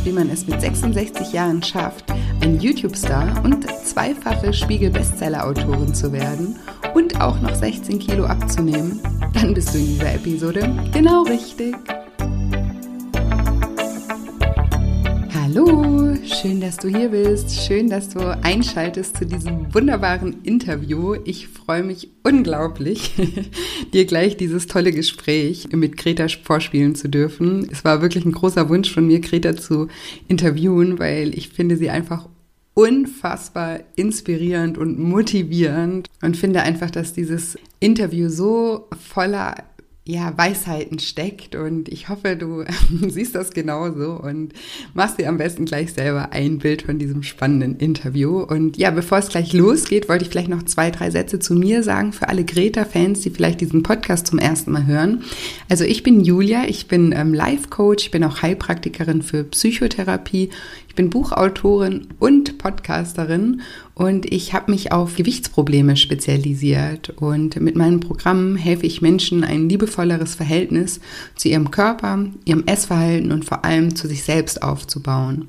Fragst, wie man es mit 66 Jahren schafft, ein YouTube-Star und zweifache Spiegel-Bestseller-Autorin zu werden und auch noch 16 Kilo abzunehmen, dann bist du in dieser Episode genau richtig. Hallo, schön, dass du hier bist. Schön, dass du einschaltest zu diesem wunderbaren Interview. Ich freue mich unglaublich, dir gleich dieses tolle Gespräch mit Greta vorspielen zu dürfen. Es war wirklich ein großer Wunsch von mir, Greta zu interviewen, weil ich finde sie einfach unfassbar inspirierend und motivierend und finde einfach, dass dieses Interview so voller ja, Weisheiten steckt und ich hoffe, du siehst das genauso und machst dir am besten gleich selber ein Bild von diesem spannenden Interview. Und ja, bevor es gleich losgeht, wollte ich vielleicht noch zwei, drei Sätze zu mir sagen für alle Greta-Fans, die vielleicht diesen Podcast zum ersten Mal hören. Also ich bin Julia, ich bin ähm, Life-Coach, ich bin auch Heilpraktikerin für Psychotherapie, ich bin Buchautorin und Podcasterin und ich habe mich auf Gewichtsprobleme spezialisiert. Und mit meinen Programmen helfe ich Menschen, ein liebevolleres Verhältnis zu ihrem Körper, ihrem Essverhalten und vor allem zu sich selbst aufzubauen.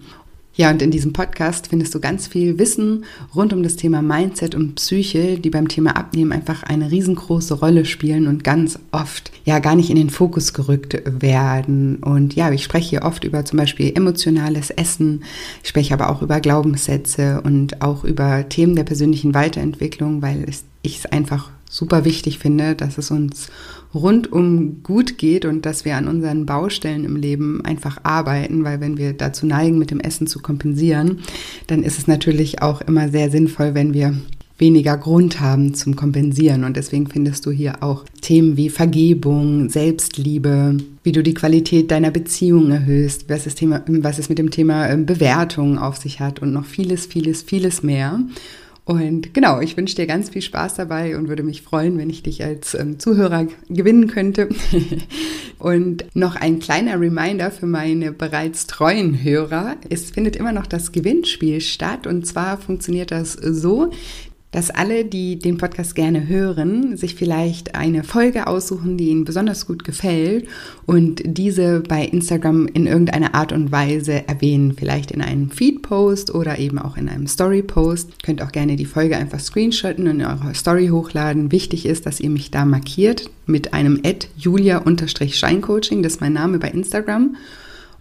Ja, und in diesem Podcast findest du ganz viel Wissen rund um das Thema Mindset und Psyche, die beim Thema Abnehmen einfach eine riesengroße Rolle spielen und ganz oft ja gar nicht in den Fokus gerückt werden. Und ja, ich spreche hier oft über zum Beispiel emotionales Essen, ich spreche aber auch über Glaubenssätze und auch über Themen der persönlichen Weiterentwicklung, weil ich es einfach super wichtig finde, dass es uns rundum gut geht und dass wir an unseren Baustellen im Leben einfach arbeiten, weil wenn wir dazu neigen, mit dem Essen zu kompensieren, dann ist es natürlich auch immer sehr sinnvoll, wenn wir weniger Grund haben zum Kompensieren. Und deswegen findest du hier auch Themen wie Vergebung, Selbstliebe, wie du die Qualität deiner Beziehung erhöhst, was, das Thema, was es mit dem Thema ähm, Bewertung auf sich hat und noch vieles, vieles, vieles mehr. Und genau, ich wünsche dir ganz viel Spaß dabei und würde mich freuen, wenn ich dich als ähm, Zuhörer gewinnen könnte. und noch ein kleiner Reminder für meine bereits treuen Hörer. Es findet immer noch das Gewinnspiel statt und zwar funktioniert das so, dass alle, die den Podcast gerne hören, sich vielleicht eine Folge aussuchen, die ihnen besonders gut gefällt und diese bei Instagram in irgendeiner Art und Weise erwähnen, vielleicht in einem Feed-Post oder eben auch in einem Story-Post. Könnt auch gerne die Folge einfach screenshotten und in eurer Story hochladen. Wichtig ist, dass ihr mich da markiert mit einem Ad julia-scheincoaching, das ist mein Name bei Instagram.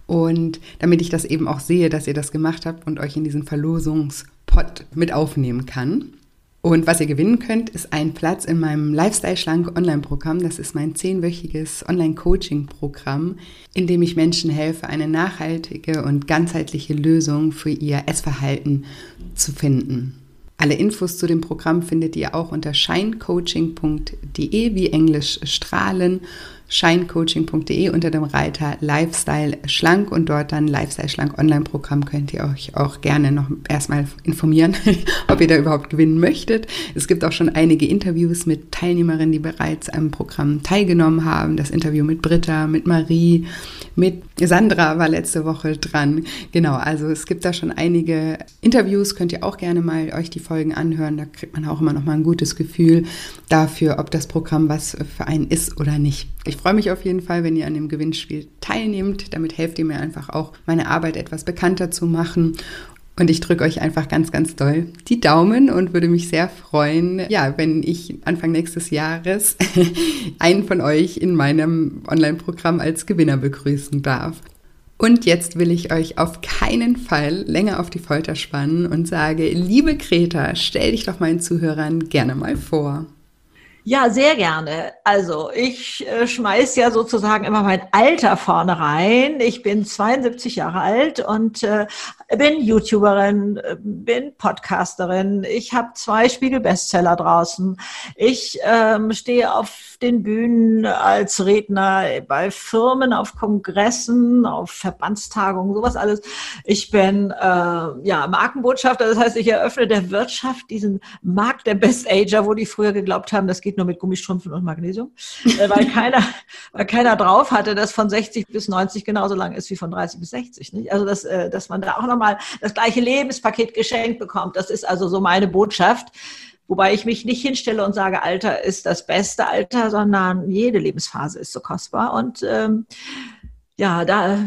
Und damit ich das eben auch sehe, dass ihr das gemacht habt und euch in diesen Verlosungspot mit aufnehmen kann. Und was ihr gewinnen könnt, ist ein Platz in meinem Lifestyle Schlank Online-Programm. Das ist mein zehnwöchiges Online-Coaching-Programm, in dem ich Menschen helfe, eine nachhaltige und ganzheitliche Lösung für ihr Essverhalten zu finden. Alle Infos zu dem Programm findet ihr auch unter shinecoaching.de wie Englisch strahlen shinecoaching.de unter dem Reiter Lifestyle Schlank und dort dann Lifestyle Schlank Online-Programm könnt ihr euch auch gerne noch erstmal informieren, ob ihr da überhaupt gewinnen möchtet. Es gibt auch schon einige Interviews mit Teilnehmerinnen, die bereits am Programm teilgenommen haben. Das Interview mit Britta, mit Marie, mit Sandra war letzte Woche dran. Genau, also es gibt da schon einige Interviews, könnt ihr auch gerne mal euch die Folgen anhören. Da kriegt man auch immer noch mal ein gutes Gefühl dafür, ob das Programm was für einen ist oder nicht. Ich freue mich auf jeden Fall, wenn ihr an dem Gewinnspiel teilnehmt. Damit helft ihr mir einfach auch, meine Arbeit etwas bekannter zu machen. Und ich drücke euch einfach ganz, ganz doll die Daumen und würde mich sehr freuen, ja, wenn ich Anfang nächstes Jahres einen von euch in meinem Online-Programm als Gewinner begrüßen darf. Und jetzt will ich euch auf keinen Fall länger auf die Folter spannen und sage, liebe Greta, stell dich doch meinen Zuhörern gerne mal vor. Ja, sehr gerne. Also ich äh, schmeiß ja sozusagen immer mein Alter vorne rein. Ich bin 72 Jahre alt und äh, bin YouTuberin, äh, bin Podcasterin. Ich habe zwei Spiegel-Bestseller draußen. Ich ähm, stehe auf den Bühnen als Redner bei Firmen, auf Kongressen, auf Verbandstagungen, sowas alles. Ich bin äh, ja Markenbotschafter, das heißt, ich eröffne der Wirtschaft diesen Markt der Best Ager, wo die früher geglaubt haben, das geht nur mit Gummistrümpfen und Magnesium, äh, weil keiner, weil keiner drauf hatte, dass von 60 bis 90 genauso lang ist wie von 30 bis 60. Nicht? Also dass, äh, dass man da auch nochmal das gleiche Lebenspaket geschenkt bekommt. Das ist also so meine Botschaft. Wobei ich mich nicht hinstelle und sage, Alter ist das beste Alter, sondern jede Lebensphase ist so kostbar. Und ähm, ja, da,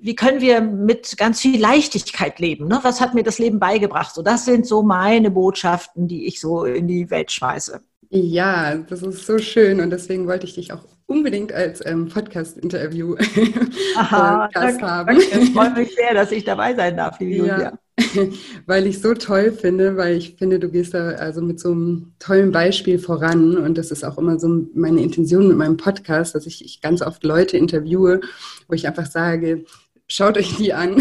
wie können wir mit ganz viel Leichtigkeit leben? Ne? Was hat mir das Leben beigebracht? So, das sind so meine Botschaften, die ich so in die Welt schmeiße. Ja, das ist so schön und deswegen wollte ich dich auch unbedingt als ähm, Podcast-Interview Gast danke, haben. Ich freue mich sehr, dass ich dabei sein darf, liebe ja. Julia. weil ich so toll finde, weil ich finde, du gehst da also mit so einem tollen Beispiel voran und das ist auch immer so meine Intention mit meinem Podcast, dass ich, ich ganz oft Leute interviewe, wo ich einfach sage, schaut euch die an.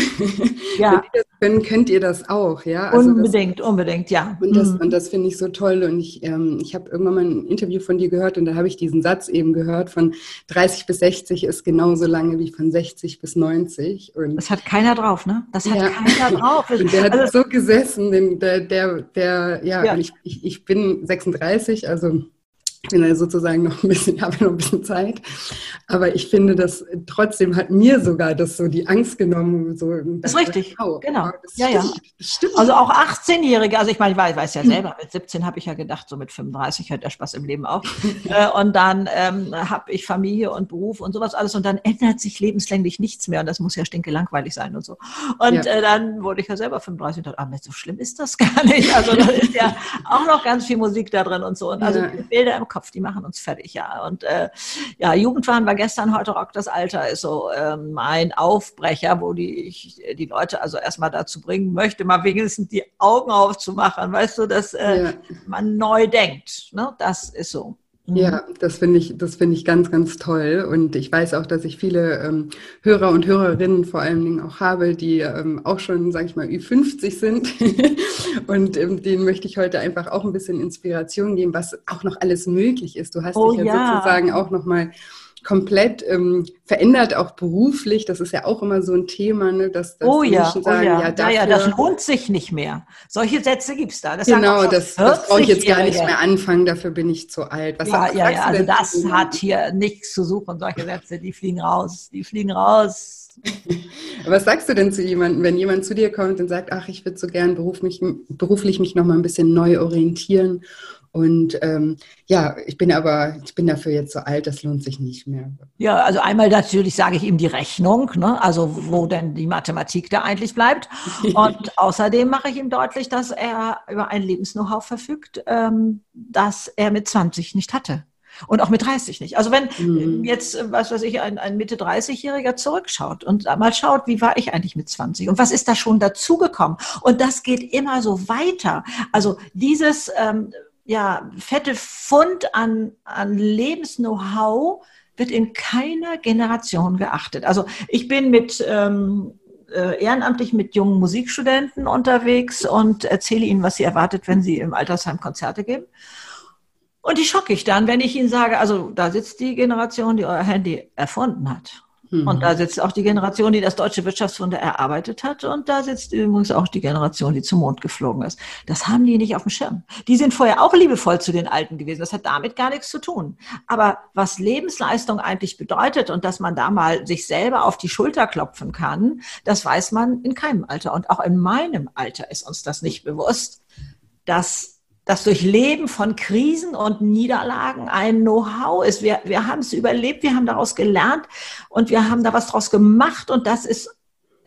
Ja. Wenn die das können, könnt ihr das auch, ja? Also unbedingt, das, unbedingt, ja. Und das, mhm. das finde ich so toll. Und ich, ähm, ich habe irgendwann mal ein Interview von dir gehört und da habe ich diesen Satz eben gehört, von 30 bis 60 ist genauso lange wie von 60 bis 90. Und das hat keiner drauf, ne? Das hat ja. keiner drauf. und der also, hat so gesessen, den, der, der, der ja, ja. Ich, ich, ich bin 36, also ich bin ja sozusagen noch ein bisschen, habe noch ein bisschen Zeit. Aber ich finde, dass trotzdem hat mir sogar das so die Angst genommen. So, das ist richtig. Oh, genau. Ja, stimmt, ja. Stimmt. Also auch 18-Jährige, also ich meine, ich weiß, ich weiß ja selber, mit 17 habe ich ja gedacht, so mit 35 hört der Spaß im Leben auf. Äh, und dann ähm, habe ich Familie und Beruf und sowas alles und dann ändert sich lebenslänglich nichts mehr und das muss ja stinke langweilig sein und so. Und ja. äh, dann wurde ich ja selber 35 und dachte, ah, so schlimm ist das gar nicht. Also da ist ja auch noch ganz viel Musik da drin und so. Und also ja. Bilder im Kopf, die machen uns fertig, ja. Und äh, ja, Jugendwahn war gestern, heute Rock das Alter ist so ähm, mein Aufbrecher, wo die, ich die Leute also erstmal dazu bringen möchte, mal wenigstens die Augen aufzumachen, weißt du, dass äh, ja. man neu denkt. Ne? Das ist so. Ja, mhm. das finde ich, das finde ich ganz, ganz toll. Und ich weiß auch, dass ich viele ähm, Hörer und Hörerinnen vor allen Dingen auch habe, die ähm, auch schon, sage ich mal, Ü50 sind. und ähm, denen möchte ich heute einfach auch ein bisschen Inspiration geben, was auch noch alles möglich ist. Du hast oh, dich ja, ja sozusagen auch noch mal komplett ähm, verändert, auch beruflich. Das ist ja auch immer so ein Thema, ne, dass, dass oh, ja, Menschen oh sagen, oh ja, ja, dafür, ja, das lohnt sich nicht mehr. Solche Sätze gibt es da. Das genau, das, das brauche ich jetzt gar nicht mehr anfangen, dafür bin ich zu alt. Was ja, ja, ja, also das hat hier nichts zu suchen, solche Sätze, die fliegen raus, die fliegen raus. Was sagst du denn zu jemandem, wenn jemand zu dir kommt und sagt, ach, ich würde so gern beruf mich, beruflich mich noch mal ein bisschen neu orientieren und ähm, ja, ich bin aber, ich bin dafür jetzt so alt, das lohnt sich nicht mehr. Ja, also einmal natürlich sage ich ihm die Rechnung, ne? also wo denn die Mathematik da eigentlich bleibt. Und außerdem mache ich ihm deutlich, dass er über ein Lebens-Know-how verfügt, ähm, das er mit 20 nicht hatte. Und auch mit 30 nicht. Also wenn mhm. jetzt, was weiß ich, ein, ein Mitte 30-Jähriger zurückschaut und mal schaut, wie war ich eigentlich mit 20 und was ist da schon dazugekommen? Und das geht immer so weiter. Also dieses, ähm, ja, fette Fund an, an Lebens-Know-how wird in keiner Generation geachtet. Also ich bin mit ähm, äh, ehrenamtlich mit jungen Musikstudenten unterwegs und erzähle ihnen, was sie erwartet, wenn sie im Altersheim Konzerte geben. Und die schocke ich dann, wenn ich ihnen sage, also da sitzt die Generation, die euer Handy erfunden hat. Mhm. Und da sitzt auch die Generation, die das deutsche Wirtschaftswunder erarbeitet hat. Und da sitzt übrigens auch die Generation, die zum Mond geflogen ist. Das haben die nicht auf dem Schirm. Die sind vorher auch liebevoll zu den Alten gewesen. Das hat damit gar nichts zu tun. Aber was Lebensleistung eigentlich bedeutet und dass man da mal sich selber auf die Schulter klopfen kann, das weiß man in keinem Alter. Und auch in meinem Alter ist uns das nicht bewusst, dass das Durchleben von Krisen und Niederlagen ein Know-how ist. Wir, wir haben es überlebt, wir haben daraus gelernt und wir haben da was draus gemacht und das ist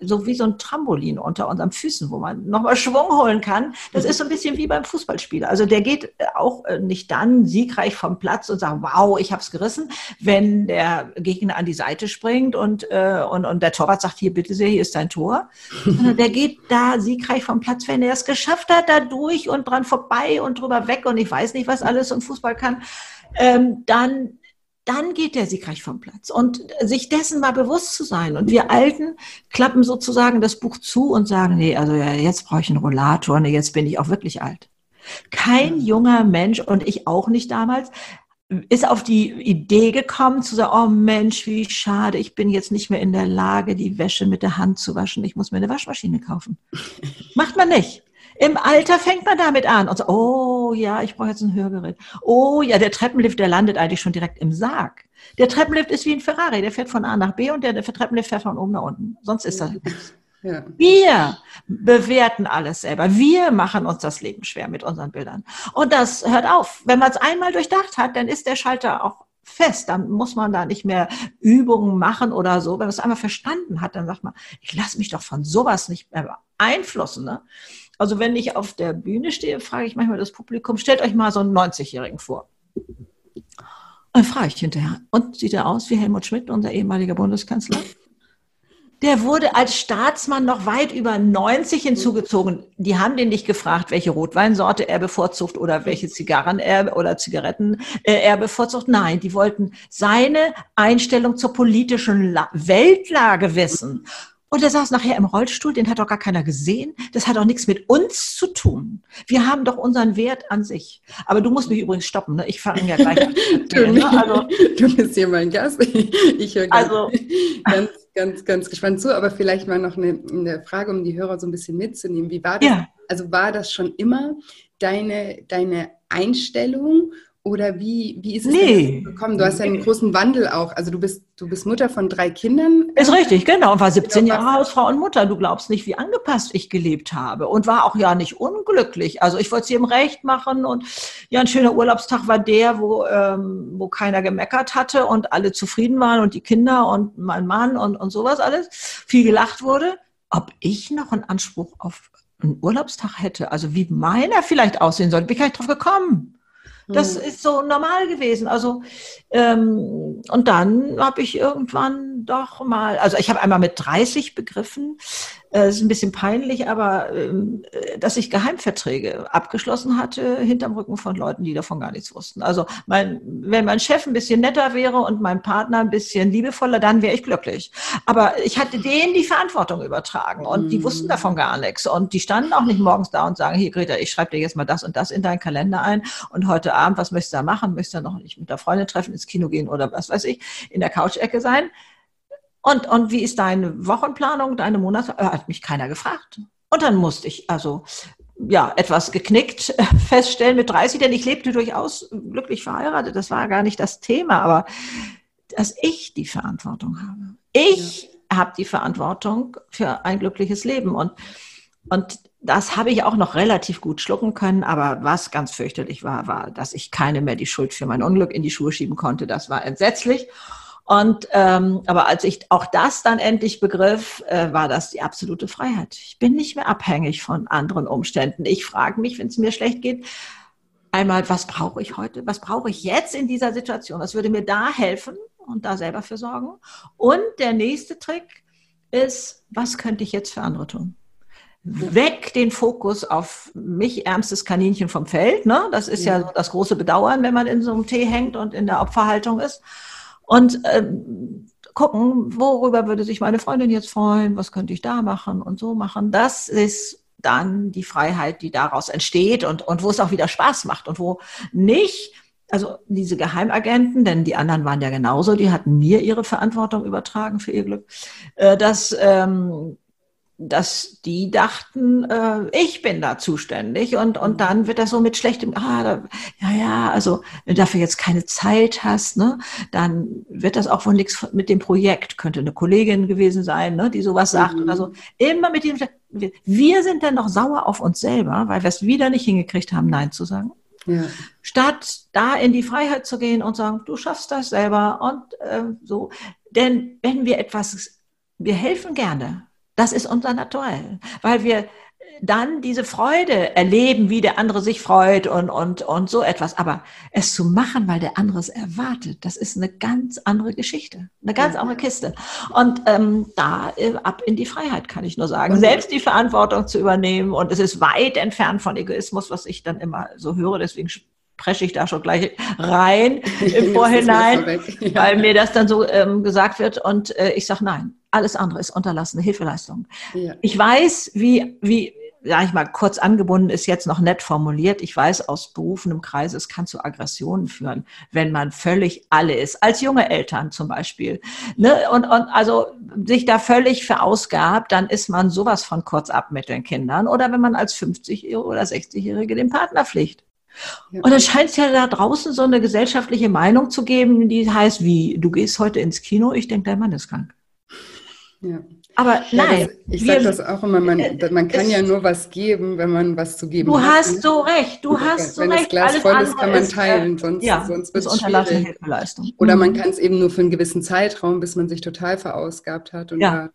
so wie so ein Trampolin unter unseren Füßen, wo man nochmal Schwung holen kann. Das ist so ein bisschen wie beim Fußballspieler. Also der geht auch äh, nicht dann siegreich vom Platz und sagt, wow, ich habe es gerissen, wenn der Gegner an die Seite springt und, äh, und, und der Torwart sagt, hier bitte sehr, hier ist dein Tor. der geht da siegreich vom Platz, wenn er es geschafft hat, da durch und dran vorbei und drüber weg und ich weiß nicht, was alles und Fußball kann, ähm, dann dann geht der siegreich vom Platz. Und sich dessen mal bewusst zu sein. Und wir Alten klappen sozusagen das Buch zu und sagen, nee, also ja, jetzt brauche ich einen Rollator, nee, jetzt bin ich auch wirklich alt. Kein junger Mensch und ich auch nicht damals ist auf die Idee gekommen zu sagen, oh Mensch, wie schade, ich bin jetzt nicht mehr in der Lage, die Wäsche mit der Hand zu waschen. Ich muss mir eine Waschmaschine kaufen. Macht man nicht. Im Alter fängt man damit an und so, oh ja, ich brauche jetzt ein Hörgerät. Oh ja, der Treppenlift, der landet eigentlich schon direkt im Sarg. Der Treppenlift ist wie ein Ferrari, der fährt von A nach B und der, der Treppenlift fährt von oben nach unten. Sonst ist das. Ja. Wir bewerten alles selber. Wir machen uns das Leben schwer mit unseren Bildern. Und das hört auf. Wenn man es einmal durchdacht hat, dann ist der Schalter auch fest. Dann muss man da nicht mehr Übungen machen oder so. Wenn man es einmal verstanden hat, dann sagt man, ich lasse mich doch von sowas nicht mehr beeinflussen. Ne? Also wenn ich auf der Bühne stehe, frage ich manchmal das Publikum, stellt euch mal so einen 90-Jährigen vor. Und frage ich hinterher, und sieht er aus wie Helmut Schmidt, unser ehemaliger Bundeskanzler? Der wurde als Staatsmann noch weit über 90 hinzugezogen. Die haben den nicht gefragt, welche Rotweinsorte er bevorzugt oder welche Zigarren er oder Zigaretten äh, er bevorzugt. Nein, die wollten seine Einstellung zur politischen Weltlage wissen. Und er saß nachher im Rollstuhl, den hat doch gar keiner gesehen. Das hat auch nichts mit uns zu tun. Wir haben doch unseren Wert an sich. Aber du musst mich übrigens stoppen, ne? Ich fange ja gleich an. du, ne? also, du bist hier mein Gast. Ich höre ganz, also, ganz, ganz, ganz gespannt zu. Aber vielleicht mal noch eine, eine, Frage, um die Hörer so ein bisschen mitzunehmen. Wie war das? Ja. Also war das schon immer deine, deine Einstellung oder wie, wie ist es nee. gekommen? Du hast ja einen großen Wandel auch. Also du bist, du bist Mutter von drei Kindern. Ist richtig, genau. Und war 17 Jahre Hausfrau und Mutter. Du glaubst nicht, wie angepasst ich gelebt habe. Und war auch ja nicht unglücklich. Also ich wollte es jedem recht machen. Und ja, ein schöner Urlaubstag war der, wo, ähm, wo keiner gemeckert hatte und alle zufrieden waren und die Kinder und mein Mann und, und sowas alles. Viel gelacht wurde. Ob ich noch einen Anspruch auf einen Urlaubstag hätte, also wie meiner vielleicht aussehen sollte, bin ich gar nicht drauf gekommen. Das hm. ist so normal gewesen. Also ähm, und dann habe ich irgendwann doch mal, also ich habe einmal mit 30 begriffen, äh, ist ein bisschen peinlich, aber ähm, dass ich Geheimverträge abgeschlossen hatte hinterm Rücken von Leuten, die davon gar nichts wussten. Also mein, wenn mein Chef ein bisschen netter wäre und mein Partner ein bisschen liebevoller, dann wäre ich glücklich. Aber ich hatte denen die Verantwortung übertragen und die wussten davon gar nichts. Und die standen auch nicht morgens da und sagen, hier Greta, ich schreibe dir jetzt mal das und das in deinen Kalender ein und heute Abend, was möchtest du da machen? Möchtest du noch nicht mit der Freundin treffen, ins Kino gehen oder was weiß ich, in der Couch-Ecke sein? Und, und wie ist deine Wochenplanung, deine Monate? Äh, hat mich keiner gefragt. Und dann musste ich also ja, etwas geknickt feststellen mit 30, denn ich lebte durchaus glücklich verheiratet. Das war gar nicht das Thema, aber dass ich die Verantwortung habe. Ich ja. habe die Verantwortung für ein glückliches Leben und, und das habe ich auch noch relativ gut schlucken können, aber was ganz fürchterlich war, war, dass ich keine mehr die Schuld für mein Unglück in die Schuhe schieben konnte. Das war entsetzlich. Und ähm, aber als ich auch das dann endlich begriff, äh, war das die absolute Freiheit. Ich bin nicht mehr abhängig von anderen Umständen. Ich frage mich, wenn es mir schlecht geht, einmal, was brauche ich heute? Was brauche ich jetzt in dieser Situation? Was würde mir da helfen und da selber für sorgen? Und der nächste Trick ist, was könnte ich jetzt für andere tun? weg den Fokus auf mich, ärmstes Kaninchen vom Feld. Ne? Das ist ja. ja das große Bedauern, wenn man in so einem Tee hängt und in der Opferhaltung ist und ähm, gucken, worüber würde sich meine Freundin jetzt freuen, was könnte ich da machen und so machen. Das ist dann die Freiheit, die daraus entsteht und, und wo es auch wieder Spaß macht und wo nicht, also diese Geheimagenten, denn die anderen waren ja genauso, die hatten mir ihre Verantwortung übertragen für ihr Glück, äh, dass ähm, dass die dachten, äh, ich bin da zuständig und, und dann wird das so mit schlechtem, ah, da, ja, ja, also wenn du dafür jetzt keine Zeit hast, ne, dann wird das auch wohl nichts mit dem Projekt, könnte eine Kollegin gewesen sein, ne, die sowas sagt mhm. oder so. Immer mit dem, wir sind dann noch sauer auf uns selber, weil wir es wieder nicht hingekriegt haben, Nein zu sagen. Ja. Statt da in die Freiheit zu gehen und sagen, du schaffst das selber und äh, so. Denn wenn wir etwas, wir helfen gerne, Das ist unser Naturell, weil wir dann diese Freude erleben, wie der andere sich freut und, und, und so etwas. Aber es zu machen, weil der andere es erwartet, das ist eine ganz andere Geschichte, eine ganz andere Kiste. Und ähm, da äh, ab in die Freiheit, kann ich nur sagen. Selbst die Verantwortung zu übernehmen. Und es ist weit entfernt von Egoismus, was ich dann immer so höre. Deswegen presche ich da schon gleich rein im Vorhinein, ja. weil mir das dann so ähm, gesagt wird. Und äh, ich sage nein. Alles andere ist unterlassene Hilfeleistung. Ja. Ich weiß, wie, wie, sag ich mal, kurz angebunden ist jetzt noch nett formuliert. Ich weiß aus berufenem Kreis, es kann zu Aggressionen führen, wenn man völlig alle ist. Als junge Eltern zum Beispiel. Ne? Und, und also sich da völlig verausgabt, dann ist man sowas von kurz ab mit den Kindern. Oder wenn man als 50- oder 60-Jährige den Partner pflicht. Ja. Und dann scheint es ja da draußen so eine gesellschaftliche Meinung zu geben, die heißt, wie, du gehst heute ins Kino, ich denke, dein Mann ist krank. Ja. Aber ja, nein. Das, ich sage das auch immer, man, äh, man kann ja nur was geben, wenn man was zu geben du hat. Du hast ne? so recht, du hast so recht. Wenn das Glas voll ist, kann man teilen, sonst, ja, sonst wird es schwierig. Oder man mhm. kann es eben nur für einen gewissen Zeitraum, bis man sich total verausgabt hat. Und ja. da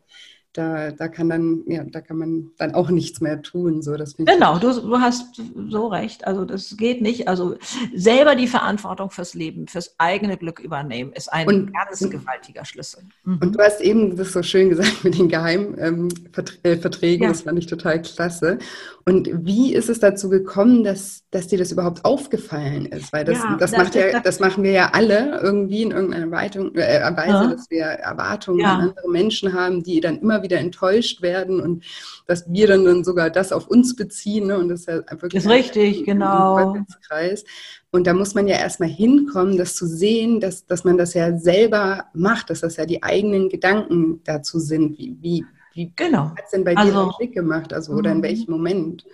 da, da kann dann, ja, da kann man dann auch nichts mehr tun. So, das genau, du, du hast so recht. Also das geht nicht. Also selber die Verantwortung fürs Leben, fürs eigene Glück übernehmen, ist ein und, ganz gewaltiger Schlüssel. Mhm. Und du hast eben das so schön gesagt mit den Geheimverträgen, ähm, ja. das fand ich total klasse. Und wie ist es dazu gekommen, dass, dass dir das überhaupt aufgefallen ist? Weil das, ja, das, das macht ja, das machen wir ja alle irgendwie in irgendeiner Weitung, äh, Weise, ja. dass wir Erwartungen an andere Menschen haben, die dann immer wieder enttäuscht werden und dass wir dann, dann sogar das auf uns beziehen. Ne? Und das ist ja wirklich ist richtig, ein, genau. Ein Kreis. Und da muss man ja erstmal hinkommen, das zu sehen, dass, dass man das ja selber macht, dass das ja die eigenen Gedanken dazu sind, wie, wie, wie genau. hat es denn bei also, dir einen Klick gemacht? Also, oder in mhm. welchem Moment?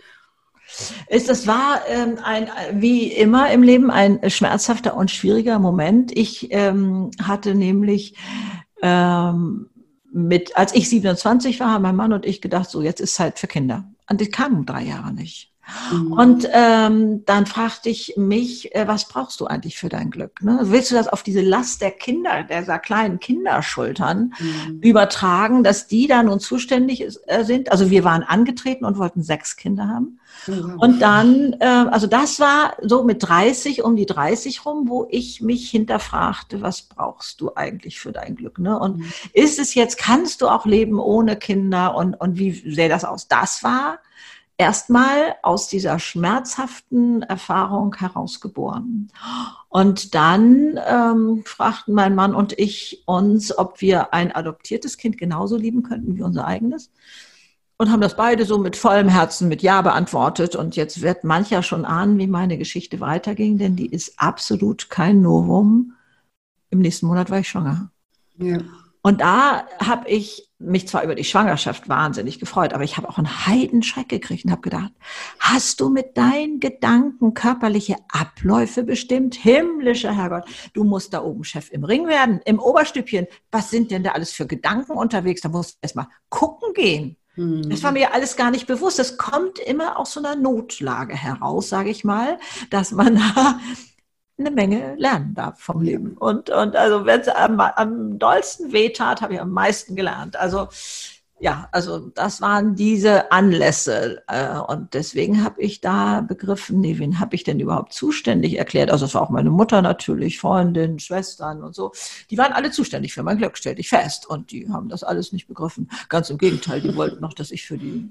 Es, das war ähm, ein, wie immer im Leben ein schmerzhafter und schwieriger Moment. Ich ähm, hatte nämlich ähm, mit, als ich 27 war, haben mein Mann und ich gedacht, so jetzt ist Zeit für Kinder. Und die kamen drei Jahre nicht. Mhm. Und ähm, dann fragte ich mich, äh, was brauchst du eigentlich für dein Glück? Ne? Willst du das auf diese Last der Kinder, dieser kleinen Kinderschultern mhm. übertragen, dass die da nun zuständig ist, äh, sind? Also wir waren angetreten und wollten sechs Kinder haben. Mhm. Und dann, äh, also das war so mit 30, um die 30 rum, wo ich mich hinterfragte, was brauchst du eigentlich für dein Glück? Ne? Und mhm. ist es jetzt, kannst du auch leben ohne Kinder? Und, und wie sähe das aus? Das war erstmal aus dieser schmerzhaften Erfahrung herausgeboren. Und dann ähm, fragten mein Mann und ich uns, ob wir ein adoptiertes Kind genauso lieben könnten wie unser eigenes. Und haben das beide so mit vollem Herzen mit Ja beantwortet. Und jetzt wird mancher schon ahnen, wie meine Geschichte weiterging, denn die ist absolut kein Novum. Im nächsten Monat war ich schwanger. Ja. Und da habe ich mich zwar über die Schwangerschaft wahnsinnig gefreut, aber ich habe auch einen Heidenschreck gekriegt und habe gedacht, hast du mit deinen Gedanken körperliche Abläufe bestimmt? Himmlischer Herrgott, du musst da oben Chef im Ring werden, im Oberstübchen. Was sind denn da alles für Gedanken unterwegs? Da musst du erstmal gucken gehen. Hm. Das war mir alles gar nicht bewusst. Das kommt immer aus so einer Notlage heraus, sage ich mal, dass man eine Menge lernen darf vom Leben. Und, und also wenn es am, am dollsten wehtat, habe ich am meisten gelernt. Also ja, also das waren diese Anlässe. Äh, und deswegen habe ich da begriffen, nee, wen habe ich denn überhaupt zuständig erklärt? Also es war auch meine Mutter natürlich, Freundin, Schwestern und so. Die waren alle zuständig für mein Glück, stellte ich fest. Und die haben das alles nicht begriffen. Ganz im Gegenteil, die wollten noch, dass ich für die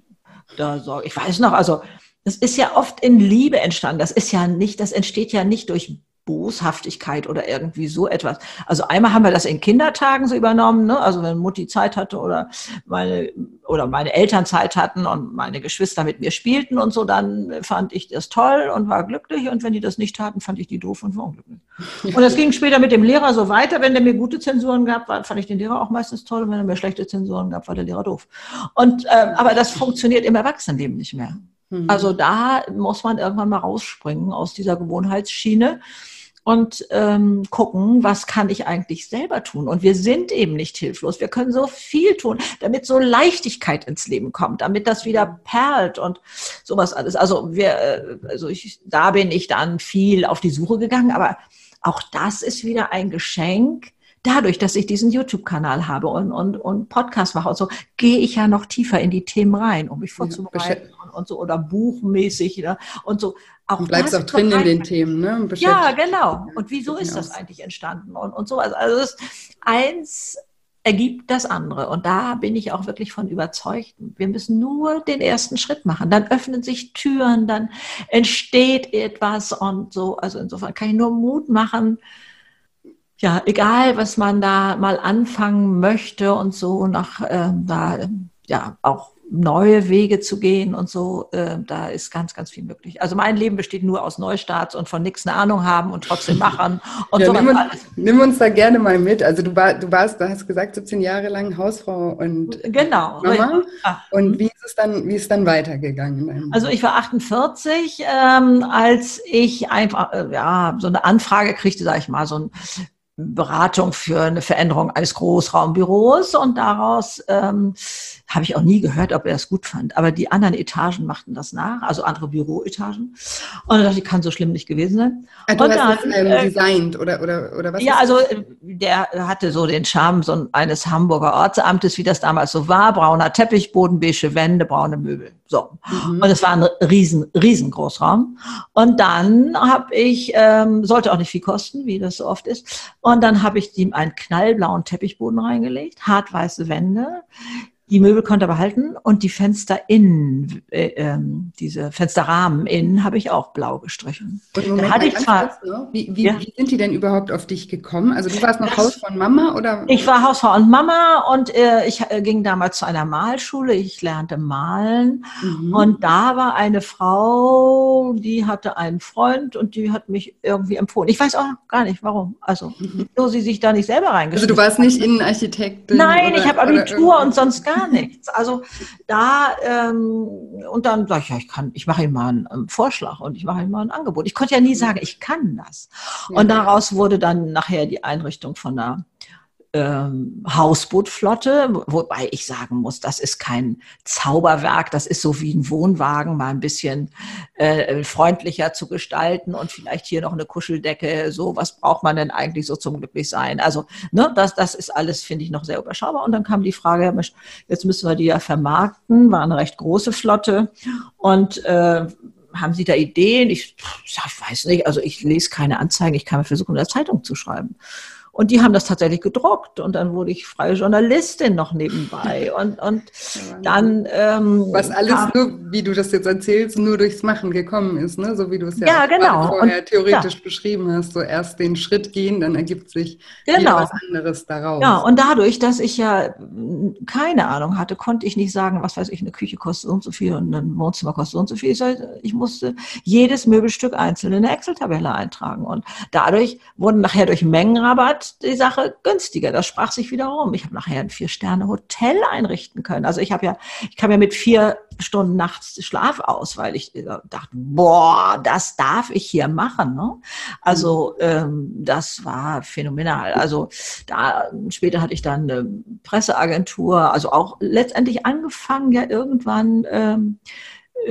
da sorge. Ich weiß noch, also das ist ja oft in Liebe entstanden. Das ist ja nicht, das entsteht ja nicht durch Boshaftigkeit oder irgendwie so etwas. Also einmal haben wir das in Kindertagen so übernommen, ne? also wenn Mutti Zeit hatte oder meine, oder meine Eltern Zeit hatten und meine Geschwister mit mir spielten und so, dann fand ich das toll und war glücklich und wenn die das nicht taten, fand ich die doof und war unglücklich. Und das ging später mit dem Lehrer so weiter. Wenn der mir gute Zensuren gab, fand ich den Lehrer auch meistens toll und wenn er mir schlechte Zensuren gab, war der Lehrer doof. Und, äh, aber das funktioniert im Erwachsenenleben nicht mehr. Mhm. Also da muss man irgendwann mal rausspringen aus dieser Gewohnheitsschiene und ähm, gucken, was kann ich eigentlich selber tun. Und wir sind eben nicht hilflos. Wir können so viel tun, damit so Leichtigkeit ins Leben kommt, damit das wieder perlt und sowas alles. Also wir, äh, also ich, da bin ich dann viel auf die Suche gegangen, aber auch das ist wieder ein Geschenk, dadurch, dass ich diesen YouTube-Kanal habe und, und, und Podcast mache und so, gehe ich ja noch tiefer in die Themen rein, um mich vorzubereiten ja, und, und, so oder buchmäßig ne? und so. Auch du bleibst auch drin in den Themen, ne? Ja, genau. Und wieso ist das eigentlich entstanden und, und so. Also, also das eins ergibt das andere. Und da bin ich auch wirklich von überzeugt. Wir müssen nur den ersten Schritt machen. Dann öffnen sich Türen, dann entsteht etwas und so. Also insofern kann ich nur Mut machen. Ja, egal, was man da mal anfangen möchte und so nach äh, da ja auch neue Wege zu gehen und so, äh, da ist ganz, ganz viel möglich. Also mein Leben besteht nur aus Neustarts und von nichts eine Ahnung haben und trotzdem machen und ja, so. Nimm, nimm, uns da gerne mal mit. Also du, war, du warst, du hast gesagt, 17 Jahre lang Hausfrau und genau. Mama. Ah. Und wie ist es dann, wie ist dann weitergegangen? Also ich war 48, ähm, als ich einfach äh, ja so eine Anfrage kriegte, sage ich mal, so ein Beratung für eine Veränderung eines Großraumbüros und daraus ähm, habe ich auch nie gehört, ob er es gut fand. Aber die anderen Etagen machten das nach, also andere Büroetagen. Und ich dachte ich, kann so schlimm nicht gewesen sein. Ah, du und hast dann, das ähm, äh, designt oder, oder, oder was? Ja, also äh, der hatte so den Charme so eines Hamburger Ortsamtes, wie das damals so war. Brauner Teppichboden, beige Wände, braune Möbel. So. Mhm. Und es war ein riesen, riesengroßer Raum. Und dann habe ich, ähm, sollte auch nicht viel kosten, wie das so oft ist. Und dann habe ich ihm einen knallblauen Teppichboden reingelegt, hartweiße Wände. Die Möbel konnte er behalten und die Fenster innen, äh, äh, diese Fensterrahmen innen, habe ich auch blau gestrichen. Und Moment, da hatte ich zwar, ne? wie, wie, ja? wie, sind die denn überhaupt auf dich gekommen? Also du warst noch das, Hausfrau und Mama oder? Ich war Hausfrau und Mama und äh, ich äh, ging damals zu einer Malschule. Ich lernte malen mhm. und da war eine Frau, die hatte einen Freund und die hat mich irgendwie empfohlen. Ich weiß auch gar nicht, warum. Also, mhm. so sie sich da nicht selber reingeschrieben. Also du warst nicht Innenarchitektin? Nein, oder, ich habe Abitur und sonst gar gar nichts. Also da, ähm, und dann sage ich, ja, ich kann, ich mache ihm mal einen, einen, Vorschlag und ich mache ihm mal ein Angebot. Ich konnte ja nie sagen, ich kann das. Und daraus wurde dann nachher die Einrichtung von einer ähm, Hausbootflotte, wobei ich sagen muss, das ist kein Zauberwerk, das ist so wie ein Wohnwagen, mal ein bisschen äh, freundlicher zu gestalten und vielleicht hier noch eine Kuscheldecke, so, was braucht man denn eigentlich so zum Glücklichsein? Also, ne, das, das ist alles, finde ich, noch sehr überschaubar. Und dann kam die Frage, jetzt müssen wir die ja vermarkten, war eine recht große Flotte und äh, haben Sie da Ideen? Ich, ich weiß nicht, also ich lese keine Anzeigen, ich kann mir versuchen, in der Zeitung zu schreiben. Und die haben das tatsächlich gedruckt und dann wurde ich freie Journalistin noch nebenbei. Und, und dann. Ähm, Was alles kam, nur, wie du das jetzt erzählst, nur durchs Machen gekommen ist, ne? so wie du es ja, ja genau. vorher und, theoretisch ja. beschrieben hast. So erst den Schritt gehen, dann ergibt sich genau. was anderes daraus. Ja, und dadurch, dass ich ja keine Ahnung hatte, konnte ich nicht sagen, was weiß ich, eine Küche kostet so und so viel und ein Wohnzimmer kostet so und so viel. Ich musste jedes Möbelstück einzeln in eine Excel-Tabelle eintragen. Und dadurch wurden nachher durch Mengenrabatt die Sache günstiger. Das sprach sich wieder um. Ich habe nachher ein Vier-Sterne-Hotel einrichten können. Also ich habe ja, ich kam ja mit vier Stunden nachts Schlaf aus, weil ich äh, dachte, boah, das darf ich hier machen. Ne? Also ähm, das war phänomenal. Also da später hatte ich dann eine Presseagentur, also auch letztendlich angefangen ja irgendwann ähm, äh,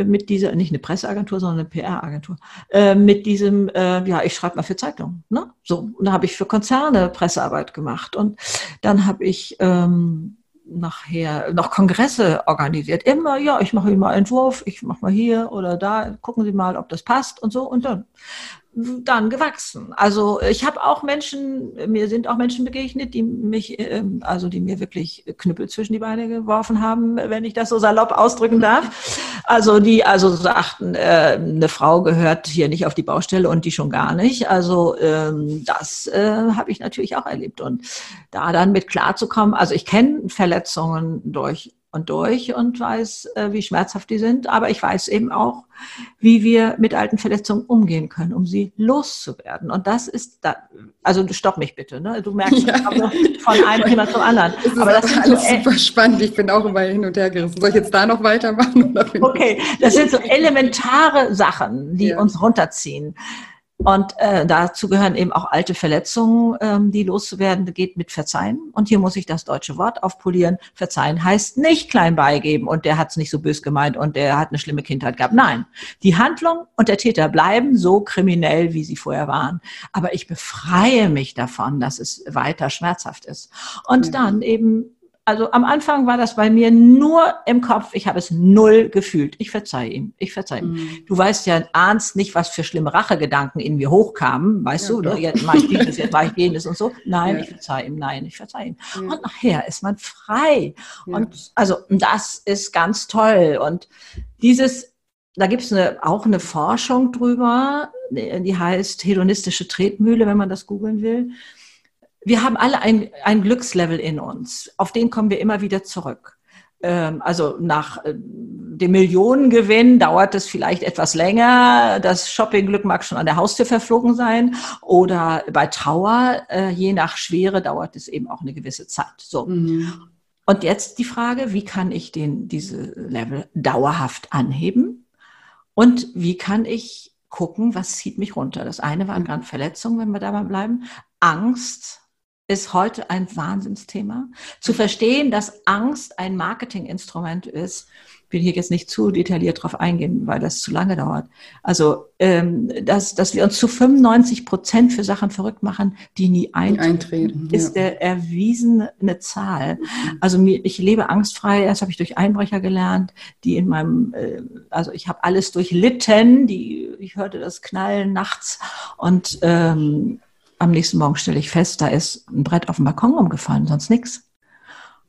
mit dieser, nicht eine Presseagentur, sondern eine PR-Agentur, äh, mit diesem, äh, ja, ich schreibe mal für Zeitungen. Ne? So, und da habe ich für Konzerne Pressearbeit gemacht. Und dann habe ich ähm, nachher noch Kongresse organisiert. Immer, ja, ich mache mal einen Entwurf, ich mache mal hier oder da, gucken Sie mal, ob das passt und so. Und dann dann gewachsen. Also ich habe auch Menschen, mir sind auch Menschen begegnet, die mich, ähm, also die mir wirklich Knüppel zwischen die Beine geworfen haben, wenn ich das so salopp ausdrücken darf. Also die also sagten, äh, eine Frau gehört hier nicht auf die Baustelle und die schon gar nicht. Also ähm, das äh, habe ich natürlich auch erlebt und da dann mit klarzukommen. Also ich kenne Verletzungen durch und durch und weiß, äh, wie schmerzhaft die sind. Aber ich weiß eben auch, wie wir mit alten Verletzungen umgehen können, um sie loszuwerden. Und das ist da, also stopp mich bitte, ne? Du merkst, ja. von einem Thema zum anderen. Das aber das ist alles so super spannend. Ich bin auch immer hin und her gerissen. Soll ich jetzt da noch weitermachen? okay, das sind so elementare Sachen, die ja. uns runterziehen. Und äh, dazu gehören eben auch alte Verletzungen, ähm, die loszuwerden geht mit Verzeihen. Und hier muss ich das deutsche Wort aufpolieren. Verzeihen heißt nicht klein beigeben und der hat es nicht so bös gemeint und der hat eine schlimme Kindheit gehabt. Nein, die Handlung und der Täter bleiben so kriminell, wie sie vorher waren. Aber ich befreie mich davon, dass es weiter schmerzhaft ist. Und ja. dann eben also am Anfang war das bei mir nur im Kopf. Ich habe es null gefühlt. Ich verzeihe ihm. Ich verzeihe ihm. Mhm. Du weißt ja, ahnst nicht, was für schlimme Rachegedanken in mir hochkamen. Weißt ja, du, ne? jetzt mache ich dieses, jetzt mache ich jenes und so. Nein, ja. ich verzeihe ihm. Nein, ich verzeihe ihm. Ja. Und nachher ist man frei. Und also das ist ganz toll. Und dieses, da gibt es eine, auch eine Forschung drüber, die heißt hedonistische Tretmühle, wenn man das googeln will wir haben alle ein, ein Glückslevel in uns. Auf den kommen wir immer wieder zurück. Ähm, also nach äh, dem Millionengewinn dauert es vielleicht etwas länger. Das Shoppingglück mag schon an der Haustür verflogen sein. Oder bei Trauer, äh, je nach Schwere, dauert es eben auch eine gewisse Zeit. So. Mhm. Und jetzt die Frage, wie kann ich den, diese Level dauerhaft anheben? Und wie kann ich gucken, was zieht mich runter? Das eine waren gerade Verletzungen, wenn wir dabei bleiben. Angst, ist heute ein Wahnsinnsthema. Zu verstehen, dass Angst ein Marketinginstrument ist, will hier jetzt nicht zu detailliert drauf eingehen, weil das zu lange dauert. Also, ähm, dass, dass wir uns zu 95 Prozent für Sachen verrückt machen, die nie eintreten, eintreten ist ja. der erwiesene Zahl. Also mir, ich lebe angstfrei, das habe ich durch Einbrecher gelernt, die in meinem, äh, also ich habe alles durchlitten, die, ich hörte das Knallen nachts und ähm, am nächsten Morgen stelle ich fest, da ist ein Brett auf dem Balkon umgefallen, sonst nichts.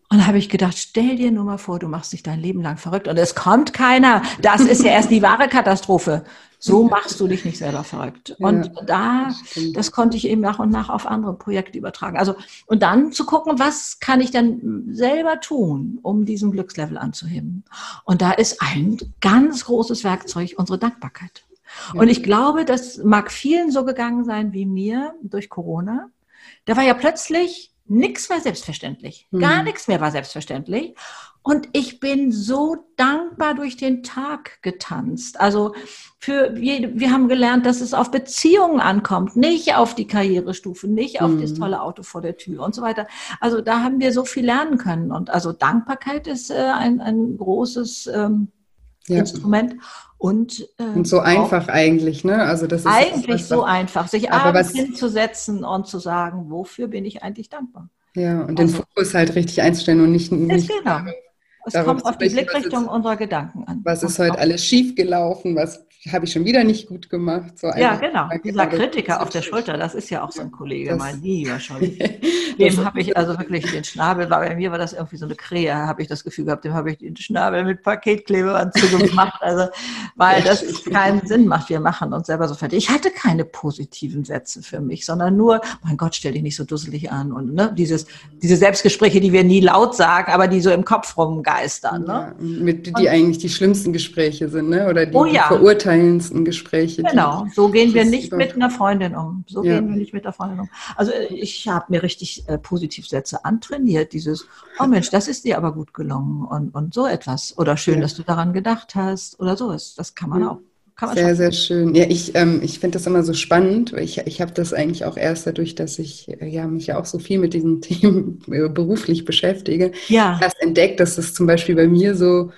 Und da habe ich gedacht, stell dir nur mal vor, du machst dich dein Leben lang verrückt und es kommt keiner. Das ist ja erst die wahre Katastrophe. So machst du dich nicht selber verrückt. Und ja, da, das, das, konnte ich eben nach und nach auf andere Projekte übertragen. Also, und dann zu gucken, was kann ich denn selber tun, um diesen Glückslevel anzuheben? Und da ist ein ganz großes Werkzeug unsere Dankbarkeit. Und ich glaube, das mag vielen so gegangen sein wie mir durch Corona. Da war ja plötzlich nichts mehr selbstverständlich. Gar mhm. nichts mehr war selbstverständlich. Und ich bin so dankbar durch den Tag getanzt. Also für wir, wir haben gelernt, dass es auf Beziehungen ankommt, nicht auf die Karrierestufe, nicht auf mhm. das tolle Auto vor der Tür und so weiter. Also da haben wir so viel lernen können. Und also Dankbarkeit ist äh, ein, ein großes ähm, ja. Instrument. Und, äh, und so einfach eigentlich, ne? Also das ist eigentlich so einfach, sich abends hinzusetzen und zu sagen, wofür bin ich eigentlich dankbar? Ja, und also, den Fokus halt richtig einzustellen und nicht, nicht genau. Es kommt auf die Blickrichtung unserer Gedanken an. Was ist heute alles schief gelaufen? Was habe ich schon wieder nicht gut gemacht. So ja, genau. Dieser Kritiker auf der Schulter, das ist ja auch so ein Kollege, das, mein lieber schon. Dem habe ich also wirklich den Schnabel, war bei mir war das irgendwie so eine Krähe, habe ich das Gefühl gehabt, dem habe ich den Schnabel mit Paketklebeband zugemacht, also weil das keinen Sinn macht. Wir machen uns selber so fertig. Ich hatte keine positiven Sätze für mich, sondern nur, mein Gott, stell dich nicht so dusselig an und ne, dieses, diese Selbstgespräche, die wir nie laut sagen, aber die so im Kopf rumgeistern. Ne? Ja, mit, die und, eigentlich die schlimmsten Gespräche sind, ne? oder die, oh ja. die verurteilen verurteilendsten Gespräche. Genau, so gehen wir nicht mit einer Freundin um. So ja. gehen wir nicht mit der Freundin um. Also äh, ich habe mir richtig äh, Positivsätze antrainiert. Dieses, oh Mensch, das ist dir aber gut gelungen und, und so etwas. Oder schön, ja. dass du daran gedacht hast oder so. Das kann man ja. auch. Sehr, sehr schön. Ja, ich, ähm, ich finde das immer so spannend. Ich, ich habe das eigentlich auch erst dadurch, dass ich äh, ja, mich ja auch so viel mit diesen Themen beruflich beschäftige, ja. erst entdeckt, dass das zum Beispiel bei mir so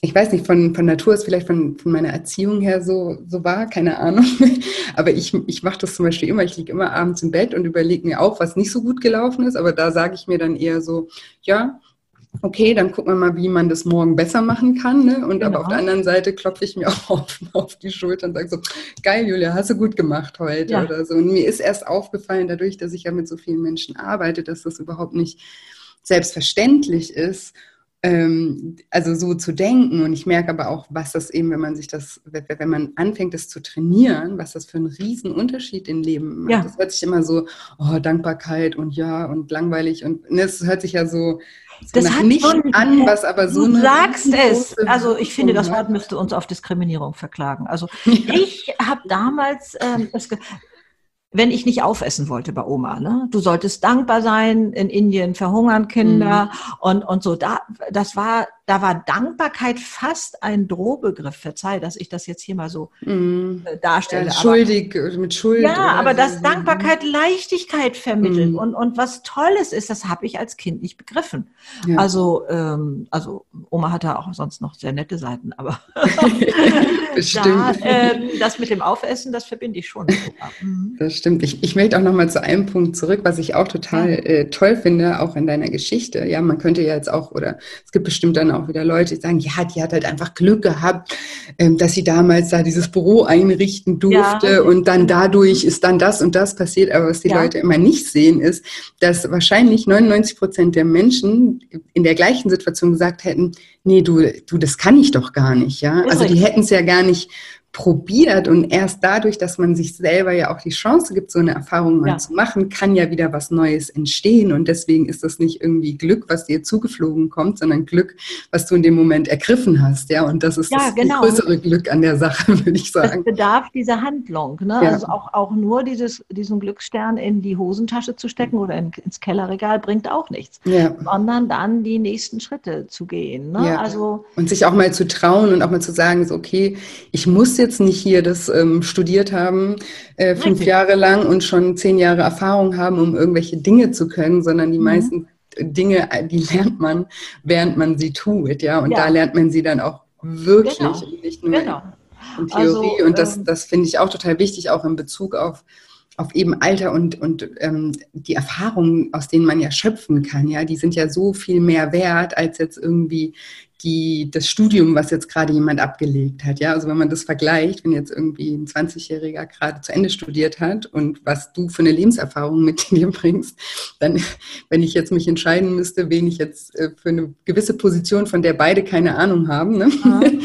ich weiß nicht, von, von Natur ist vielleicht von, von meiner Erziehung her so, so war, keine Ahnung. Aber ich, ich mache das zum Beispiel immer, ich liege immer abends im Bett und überlege mir auch, was nicht so gut gelaufen ist. Aber da sage ich mir dann eher so, ja, okay, dann gucken wir mal, wie man das morgen besser machen kann. Ne? Und genau. aber auf der anderen Seite klopfe ich mir auch auf, auf die Schulter und sage so, geil, Julia, hast du gut gemacht heute ja. oder so. Und mir ist erst aufgefallen, dadurch, dass ich ja mit so vielen Menschen arbeite, dass das überhaupt nicht selbstverständlich ist also so zu denken. Und ich merke aber auch, was das eben, wenn man sich das, wenn man anfängt, das zu trainieren, was das für einen riesen Unterschied im Leben macht. Ja. Das hört sich immer so, oh, Dankbarkeit und ja und langweilig und ne, es hört sich ja so, das hat nicht so an, was aber so Du sagst es. Also ich finde, das Wort müsste uns auf Diskriminierung verklagen. Also ja. ich habe damals ähm, das, wenn ich nicht aufessen wollte bei Oma. Ne? Du solltest dankbar sein. In Indien verhungern Kinder mhm. und, und so. Da, das war da war Dankbarkeit fast ein Drohbegriff. Verzeih, dass ich das jetzt hier mal so mm. darstelle. Ja, schuldig, aber, mit Schuld. Ja, aber so. dass Dankbarkeit Leichtigkeit vermittelt mm. und, und was Tolles ist, das habe ich als Kind nicht begriffen. Ja. Also, ähm, also Oma hatte auch sonst noch sehr nette Seiten, aber da, äh, das mit dem Aufessen, das verbinde ich schon. Mhm. Das stimmt. Ich, ich möchte auch noch mal zu einem Punkt zurück, was ich auch total äh, toll finde, auch in deiner Geschichte. Ja, man könnte ja jetzt auch, oder es gibt bestimmt dann auch wieder Leute, die sagen, ja, die hat halt einfach Glück gehabt, ähm, dass sie damals da dieses Büro einrichten durfte ja. und dann dadurch ist dann das und das passiert. Aber was die ja. Leute immer nicht sehen, ist, dass wahrscheinlich 99 Prozent der Menschen in der gleichen Situation gesagt hätten, nee, du, du, das kann ich doch gar nicht, ja. Also die hätten es ja gar nicht probiert und erst dadurch, dass man sich selber ja auch die Chance gibt, so eine Erfahrung mal ja. zu machen, kann ja wieder was Neues entstehen und deswegen ist das nicht irgendwie Glück, was dir zugeflogen kommt, sondern Glück, was du in dem Moment ergriffen hast, ja und das ist ja, das genau. größere Glück an der Sache, würde ich sagen. Es bedarf dieser Handlung, ne? Ja. also auch, auch nur dieses, diesen Glücksstern in die Hosentasche zu stecken oder in, ins Kellerregal bringt auch nichts, sondern dann die nächsten Schritte zu gehen. Ne? Also, und sich auch mal zu trauen und auch mal zu sagen, so, okay, ich muss jetzt nicht hier das ähm, studiert haben, äh, fünf Richtig. Jahre lang und schon zehn Jahre Erfahrung haben, um irgendwelche Dinge zu können, sondern die mhm. meisten Dinge, äh, die lernt man, während man sie tut, ja. Und ja. da lernt man sie dann auch wirklich genau. und nicht nur genau. in Theorie. Also, und das, ähm, das finde ich auch total wichtig, auch in Bezug auf auf eben Alter und, und ähm, die Erfahrungen, aus denen man ja schöpfen kann, ja, die sind ja so viel mehr wert als jetzt irgendwie die, das Studium, was jetzt gerade jemand abgelegt hat. Ja, also wenn man das vergleicht, wenn jetzt irgendwie ein 20-Jähriger gerade zu Ende studiert hat und was du für eine Lebenserfahrung mit dir bringst, dann, wenn ich jetzt mich entscheiden müsste, wen ich jetzt äh, für eine gewisse Position, von der beide keine Ahnung haben, ne, mhm.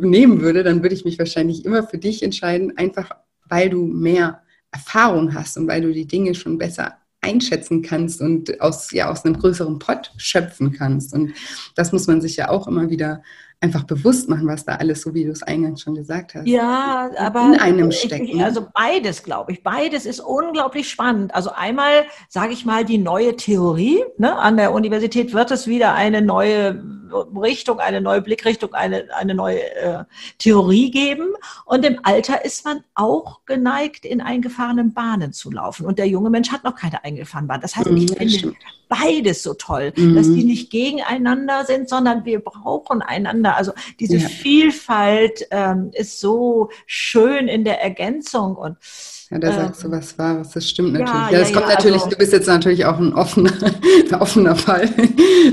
nehmen würde, dann würde ich mich wahrscheinlich immer für dich entscheiden, einfach weil du mehr Erfahrung hast und weil du die Dinge schon besser einschätzen kannst und aus, ja, aus einem größeren Pott schöpfen kannst. Und das muss man sich ja auch immer wieder einfach bewusst machen, was da alles, so wie du es eingangs schon gesagt hast, ja, aber in einem steckt. Ich, also beides, glaube ich. Beides ist unglaublich spannend. Also einmal, sage ich mal, die neue Theorie. Ne? An der Universität wird es wieder eine neue Richtung, eine neue Blickrichtung, eine, eine neue äh, Theorie geben. Und im Alter ist man auch geneigt, in eingefahrenen Bahnen zu laufen. Und der junge Mensch hat noch keine eingefahrenen Bahnen. Das heißt, ich mhm, finde beides so toll, mhm. dass die nicht gegeneinander sind, sondern wir brauchen einander. Also diese ja. Vielfalt ähm, ist so schön in der Ergänzung und ja, da sagst du ähm, was Wahres, das stimmt natürlich. Ja, ja das kommt ja, natürlich, also, du bist jetzt natürlich auch ein offener, ein offener Fall,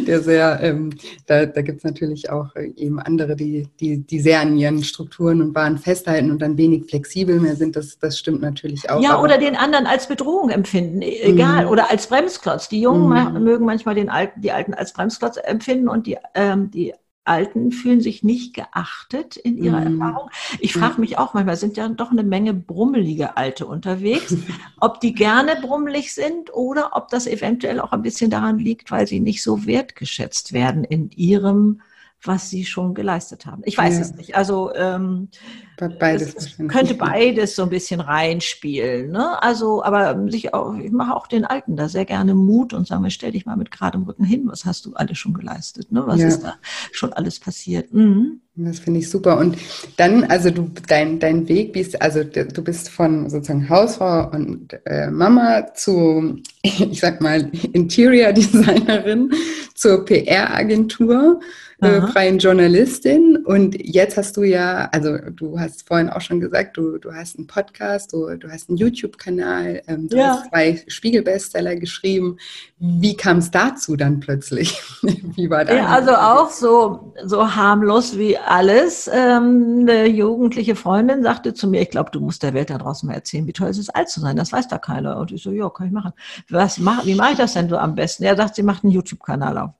der sehr, ähm, da, da gibt es natürlich auch äh, eben andere, die, die, die sehr an ihren Strukturen und Bahnen festhalten und dann wenig flexibel mehr sind, das, das stimmt natürlich auch. Ja, oder den anderen als Bedrohung empfinden, e, egal, mhm. oder als Bremsklotz. Die Jungen mhm. mögen manchmal den Alten, die Alten als Bremsklotz empfinden und die, ähm, die Alten fühlen sich nicht geachtet in ihrer mm. Erfahrung. Ich frage mich auch manchmal, sind ja doch eine Menge brummelige Alte unterwegs, ob die gerne brummelig sind oder ob das eventuell auch ein bisschen daran liegt, weil sie nicht so wertgeschätzt werden in ihrem was sie schon geleistet haben. Ich weiß ja. es nicht. Also ähm, beides es, könnte beides so ein bisschen reinspielen. Ne? Also, aber sich auch, ich mache auch den Alten da sehr gerne Mut und sage mir, stell dich mal mit geradem Rücken hin. Was hast du alles schon geleistet? Ne? Was ja. ist da schon alles passiert? Mhm. Das finde ich super. Und dann, also du, dein, dein Weg bist, also du bist von sozusagen Hausfrau und äh, Mama zu, ich sag mal, Interior Designerin zur PR-Agentur äh, freien Journalistin. Und jetzt hast du ja, also du hast vorhin auch schon gesagt, du, du hast einen Podcast, du, du hast einen YouTube-Kanal, ähm, du ja. hast zwei Spiegel-Bestseller geschrieben. Wie kam es dazu dann plötzlich? wie war das? Ja, also auch so, so harmlos wie alles. Ähm, eine jugendliche Freundin sagte zu mir, ich glaube, du musst der Welt da draußen mal erzählen, wie toll es ist, alt zu sein. Das weiß da keiner. Und ich so, ja, kann ich machen. Was, mach, wie mache ich das denn so am besten? Er sagt, sie macht einen YouTube-Kanal auf.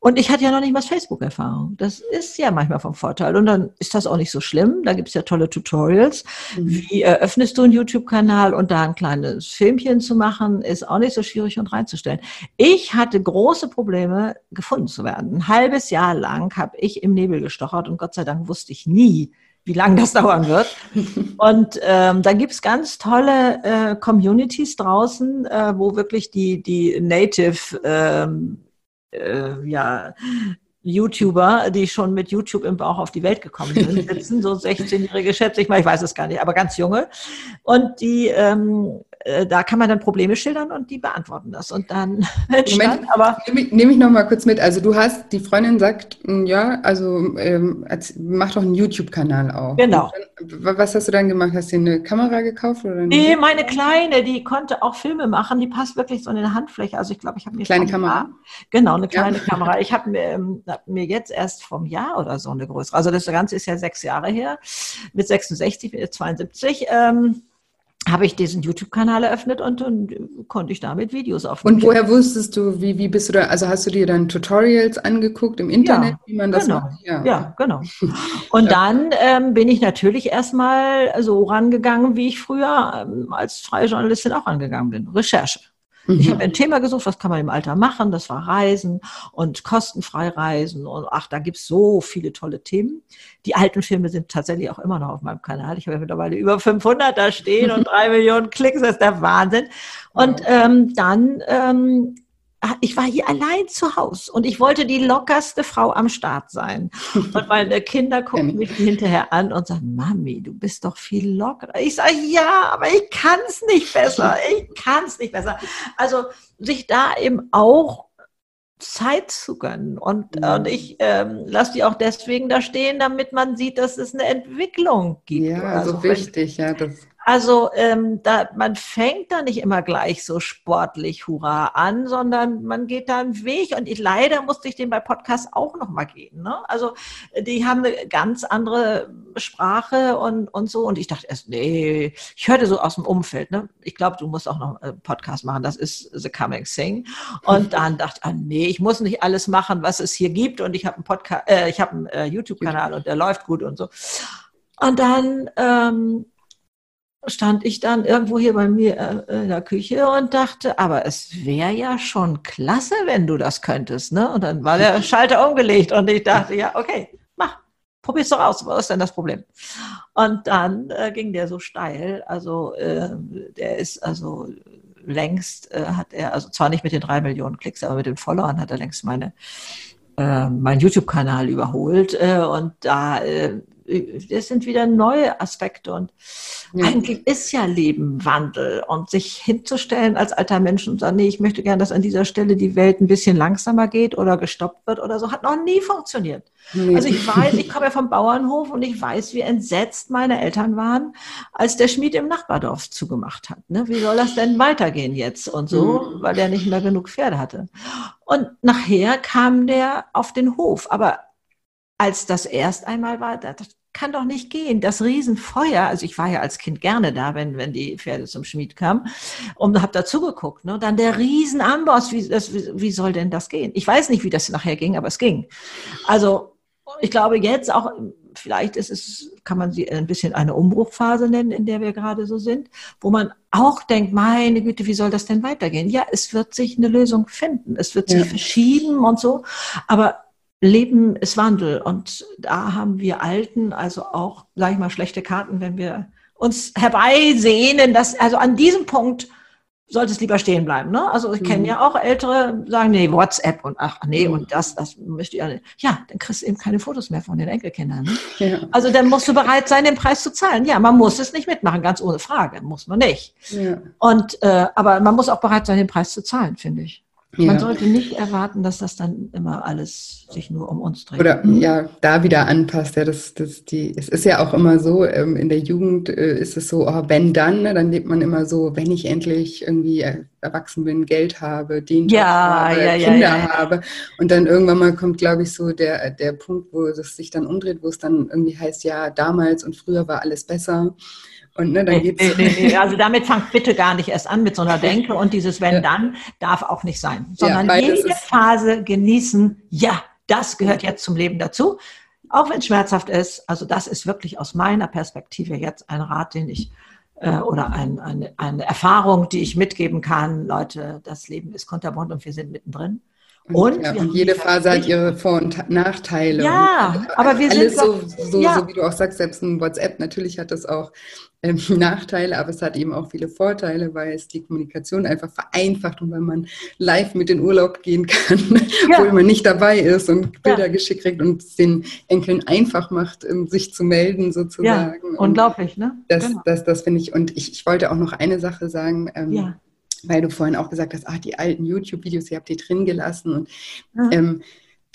Und ich hatte ja noch nicht mal Facebook-Erfahrung. Das ist ja manchmal vom Vorteil. Und dann ist das auch nicht so schlimm. Da gibt es ja tolle Tutorials. Mhm. Wie eröffnest du einen YouTube-Kanal und da ein kleines Filmchen zu machen, ist auch nicht so schwierig und reinzustellen. Ich hatte große Probleme, gefunden zu werden. Ein halbes Jahr lang habe ich im Nebel gestochert und Gott sei Dank wusste ich nie, wie lange das dauern wird. Und ähm, da gibt's ganz tolle äh, Communities draußen, äh, wo wirklich die, die Native ähm, äh, ja, YouTuber, die schon mit YouTube im Bauch auf die Welt gekommen sind, sitzen, so 16-jährige schätze ich mal, ich weiß es gar nicht, aber ganz junge. Und die, ähm, äh, da kann man dann Probleme schildern und die beantworten das. Und dann Moment, aber. Nehme ich, nehm ich noch mal kurz mit. Also du hast, die Freundin sagt, hm, ja, also ähm, mach doch einen YouTube-Kanal auch. Genau. Dann, was hast du dann gemacht? Hast du eine Kamera gekauft? Oder nee, meine Kleine, die konnte auch Filme machen, die passt wirklich so in eine Handfläche. Also ich glaube, ich habe mir Kleine Kamera? Genau, eine kleine ja. Kamera. Ich habe mir, ähm, hab mir jetzt erst vom Jahr oder so eine größere, also das Ganze ist ja sechs Jahre her, mit 66, mit 72, ähm, habe ich diesen YouTube-Kanal eröffnet und dann konnte ich damit Videos aufnehmen. Und woher wusstest du, wie, wie bist du da, also hast du dir dann Tutorials angeguckt im Internet, ja, wie man das genau. macht? Ja, ja genau. Und dann ähm, bin ich natürlich erstmal so rangegangen, wie ich früher ähm, als freie Journalistin auch rangegangen bin. Recherche. Mhm. Ich habe ein Thema gesucht, was kann man im Alter machen? Das war Reisen und kostenfrei Reisen. Und ach, da gibt's so viele tolle Themen. Die alten Filme sind tatsächlich auch immer noch auf meinem Kanal. Ich habe ja mittlerweile über 500 da stehen und drei Millionen Klicks. Das ist der Wahnsinn. Und ähm, dann ähm, ich war hier allein zu Hause und ich wollte die lockerste Frau am Start sein. Und meine Kinder gucken mich hinterher an und sagen, Mami, du bist doch viel lockerer. Ich sage, ja, aber ich kann es nicht besser. Ich kann es nicht besser. Also sich da eben auch Zeit zu gönnen. Und, mhm. und ich ähm, lasse die auch deswegen da stehen, damit man sieht, dass es eine Entwicklung gibt. Ja, also so wichtig, wenn, ja. Das also ähm, da, man fängt da nicht immer gleich so sportlich hurra an, sondern man geht da einen Weg. Und ich, leider musste ich den bei Podcasts auch noch mal gehen. Ne? Also die haben eine ganz andere Sprache und, und so. Und ich dachte erst, nee, ich hörte so aus dem Umfeld. Ne? Ich glaube, du musst auch noch einen Podcast machen. Das ist The Coming Thing. Und dann dachte ich, ah, nee, ich muss nicht alles machen, was es hier gibt. Und ich habe einen Podcast, äh, ich habe einen äh, YouTube-Kanal und der läuft gut und so. Und dann ähm, stand ich dann irgendwo hier bei mir äh, in der Küche und dachte, aber es wäre ja schon klasse, wenn du das könntest. Ne? Und dann war der Schalter umgelegt und ich dachte, ja, okay, mach, probier's doch aus, was ist denn das Problem? Und dann äh, ging der so steil, also äh, der ist also längst, äh, hat er, also zwar nicht mit den drei Millionen Klicks, aber mit den Followern hat er längst meine äh, mein YouTube-Kanal überholt äh, und da äh, das sind wieder neue Aspekte. Und ja. eigentlich ist ja Leben Wandel. Und sich hinzustellen als alter Mensch und sagen, nee, ich möchte gerne, dass an dieser Stelle die Welt ein bisschen langsamer geht oder gestoppt wird oder so, hat noch nie funktioniert. Nee. Also ich weiß, ich komme ja vom Bauernhof und ich weiß, wie entsetzt meine Eltern waren, als der Schmied im Nachbardorf zugemacht hat. Ne? Wie soll das denn weitergehen jetzt und so, mhm. weil der nicht mehr genug Pferde hatte. Und nachher kam der auf den Hof. Aber als das erst einmal war, das kann doch nicht gehen. Das Riesenfeuer, also ich war ja als Kind gerne da, wenn, wenn die Pferde zum Schmied kamen und habe dazu geguckt. Ne? Dann der Riesenamboss, wie, das, wie, wie soll denn das gehen? Ich weiß nicht, wie das nachher ging, aber es ging. Also ich glaube jetzt auch, vielleicht ist es, kann man sie ein bisschen eine Umbruchphase nennen, in der wir gerade so sind, wo man auch denkt, meine Güte, wie soll das denn weitergehen? Ja, es wird sich eine Lösung finden. Es wird sich ja. verschieben und so. Aber Leben ist Wandel und da haben wir Alten also auch, sage ich mal, schlechte Karten, wenn wir uns herbeisehnen, dass also an diesem Punkt sollte es lieber stehen bleiben. Ne? Also ich kenne mhm. ja auch Ältere, sagen, nee, WhatsApp und ach nee, mhm. und das, das möchte ich ja nicht. Ja, dann kriegst du eben keine Fotos mehr von den Enkelkindern. Ne? Ja. Also dann musst du bereit sein, den Preis zu zahlen. Ja, man muss es nicht mitmachen, ganz ohne Frage, muss man nicht. Ja. Und äh, aber man muss auch bereit sein, den Preis zu zahlen, finde ich. Ja. Man sollte nicht erwarten, dass das dann immer alles sich nur um uns dreht. Oder ja, da wieder anpasst. Ja, das, das, die, es ist ja auch immer so, ähm, in der Jugend äh, ist es so, oh, wenn dann, ne, dann lebt man immer so, wenn ich endlich irgendwie erwachsen bin, Geld habe, den ja, habe, ja, Kinder ja, habe. Und dann irgendwann mal kommt, glaube ich, so der, der Punkt, wo es sich dann umdreht, wo es dann irgendwie heißt, ja, damals und früher war alles besser. Und ne, dann nee, geht's. Nee, nee, also damit fangt bitte gar nicht erst an mit so einer Denke und dieses Wenn ja. dann darf auch nicht sein, sondern ja, jede Phase genießen. Ja, das gehört jetzt zum Leben dazu, auch wenn es schmerzhaft ist. Also das ist wirklich aus meiner Perspektive jetzt ein Rat, den ich äh, oder ein, eine, eine Erfahrung, die ich mitgeben kann. Leute, das Leben ist kunterbunt und wir sind mittendrin. Und, ja, und jede Phase hat ihre Vor- und Nachteile. Ja, und aber wir alles sind so, so, ja. so, wie du auch sagst, selbst ein WhatsApp, natürlich hat das auch ähm, Nachteile, aber es hat eben auch viele Vorteile, weil es die Kommunikation einfach vereinfacht und weil man live mit in Urlaub gehen kann, ja. obwohl man nicht dabei ist und Bilder ja. geschickt kriegt und es den Enkeln einfach macht, ähm, sich zu melden sozusagen. Ja, unglaublich, ne? Das, genau. das, das finde ich. Und ich, ich wollte auch noch eine Sache sagen. Ähm, ja weil du vorhin auch gesagt hast, ach, die alten YouTube-Videos, ihr habt die drin gelassen und mhm. ähm,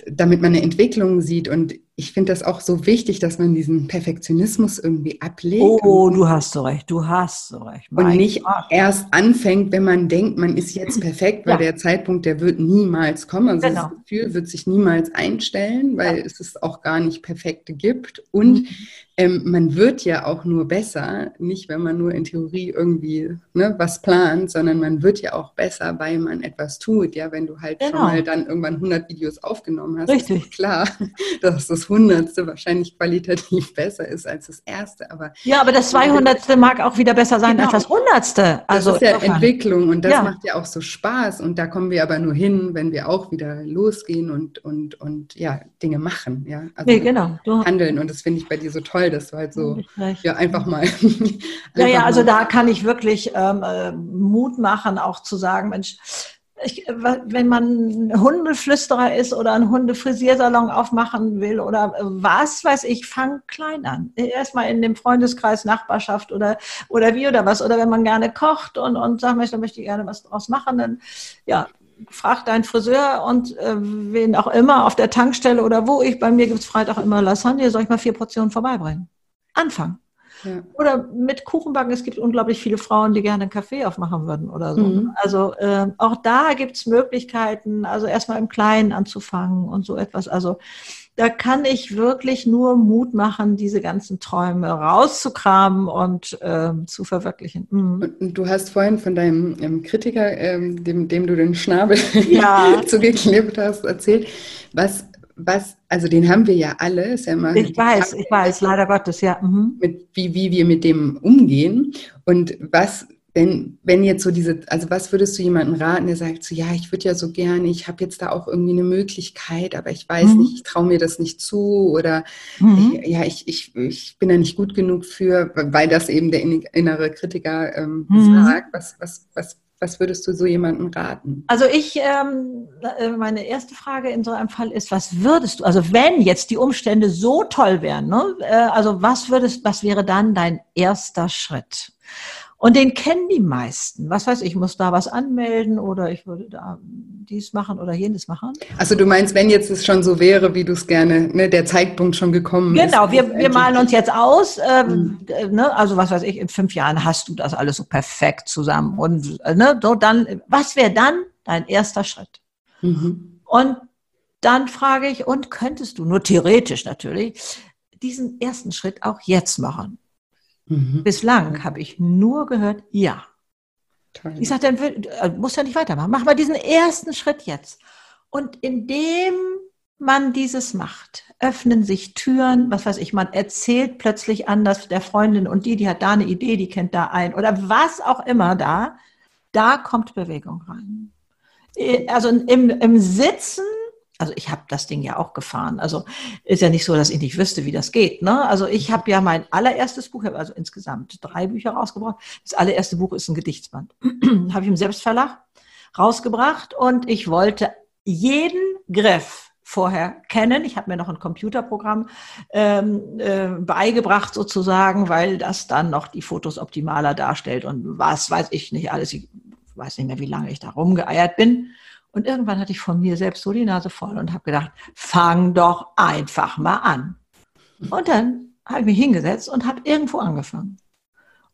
damit man eine Entwicklung sieht. Und ich finde das auch so wichtig, dass man diesen Perfektionismus irgendwie ablegt. Oh, du hast so recht, du hast so recht. Mein und nicht Gott. erst anfängt, wenn man denkt, man ist jetzt perfekt, weil ja. der Zeitpunkt, der wird niemals kommen. Also genau. das Gefühl wird sich niemals einstellen, weil ja. es es auch gar nicht perfekte gibt. Und mhm ähm, man wird ja auch nur besser, nicht wenn man nur in Theorie irgendwie ne, was plant, sondern man wird ja auch besser, weil man etwas tut. Ja, wenn du halt genau. schon mal dann irgendwann 100 Videos aufgenommen hast, Richtig. ist klar, dass das 100. wahrscheinlich qualitativ besser ist als das erste. Aber ja, aber das 200. mag auch wieder besser sein genau. als das 100. Also das ist ja Entwicklung und das ja. macht ja auch so Spaß. Und da kommen wir aber nur hin, wenn wir auch wieder losgehen und, und, und ja, Dinge machen. Ja, also nee, genau. handeln. Und das finde ich bei dir so toll dass du halt so, ja, einfach mal. ja, ja, also da kann ich wirklich ähm, äh, Mut machen, auch zu sagen, Mensch, ich, wenn man Hundeflüsterer ist oder einen Hundefrisiersalon aufmachen will oder was weiß ich, fang klein an. Erstmal in dem Freundeskreis, Nachbarschaft oder, oder wie oder was. Oder wenn man gerne kocht und, und sagt, da möchte ich gerne was draus machen, dann ja, frag deinen Friseur und äh, wen auch immer auf der Tankstelle oder wo ich, bei mir gibt es Freitag immer Lasagne, soll ich mal vier Portionen vorbeibringen? Anfang. Ja. Oder mit Kuchenbacken, es gibt unglaublich viele Frauen, die gerne einen Kaffee aufmachen würden oder so. Mhm. Also äh, auch da gibt es Möglichkeiten, also erstmal im Kleinen anzufangen und so etwas. Also da kann ich wirklich nur Mut machen, diese ganzen Träume rauszukramen und ähm, zu verwirklichen. Mhm. Und du hast vorhin von deinem ähm, Kritiker, ähm, dem, dem du den Schnabel ja. zugeklebt hast, erzählt. Was, was, also den haben wir ja alle, ist ja immer. Ich weiß, ich weiß, leider Gottes, ja. Mhm. Mit, wie, wie wir mit dem umgehen. Und was wenn, wenn jetzt so diese, also was würdest du jemandem raten, der sagt so, ja, ich würde ja so gerne, ich habe jetzt da auch irgendwie eine Möglichkeit, aber ich weiß mhm. nicht, ich traue mir das nicht zu oder mhm. ich, ja, ich, ich, ich bin da nicht gut genug für, weil das eben der innere Kritiker ähm, mhm. sagt. Was, was, was, was würdest du so jemandem raten? Also ich, ähm, äh, meine erste Frage in so einem Fall ist, was würdest du, also wenn jetzt die Umstände so toll wären, ne, äh, also was würdest, was wäre dann dein erster Schritt? Und den kennen die meisten. Was weiß ich, muss da was anmelden oder ich würde da dies machen oder jenes machen. Also du meinst, wenn jetzt es schon so wäre, wie du es gerne, ne, der Zeitpunkt schon gekommen genau, ist. Genau, wir, wir malen uns jetzt aus. Ähm, mhm. ne, also was weiß ich, in fünf Jahren hast du das alles so perfekt zusammen. Und ne, so dann, was wäre dann dein erster Schritt? Mhm. Und dann frage ich, und könntest du, nur theoretisch natürlich, diesen ersten Schritt auch jetzt machen? Mhm. Bislang habe ich nur gehört, ja. Toll. Ich sage, dann äh, muss ja nicht weitermachen. Mach mal diesen ersten Schritt jetzt. Und indem man dieses macht, öffnen sich Türen, was weiß ich, man erzählt plötzlich anders der Freundin und die, die hat da eine Idee, die kennt da ein oder was auch immer da, da kommt Bewegung rein. Äh, also im, im Sitzen also ich habe das Ding ja auch gefahren. Also ist ja nicht so, dass ich nicht wüsste, wie das geht. Ne? Also ich habe ja mein allererstes Buch, habe also insgesamt drei Bücher rausgebracht. Das allererste Buch ist ein Gedichtsband. habe ich im Selbstverlag rausgebracht und ich wollte jeden Griff vorher kennen. Ich habe mir noch ein Computerprogramm ähm, äh, beigebracht sozusagen, weil das dann noch die Fotos optimaler darstellt und was weiß ich nicht alles. Ich weiß nicht mehr, wie lange ich da rumgeeiert bin. Und irgendwann hatte ich von mir selbst so die Nase voll und habe gedacht, fang doch einfach mal an. Und dann habe ich mich hingesetzt und habe irgendwo angefangen.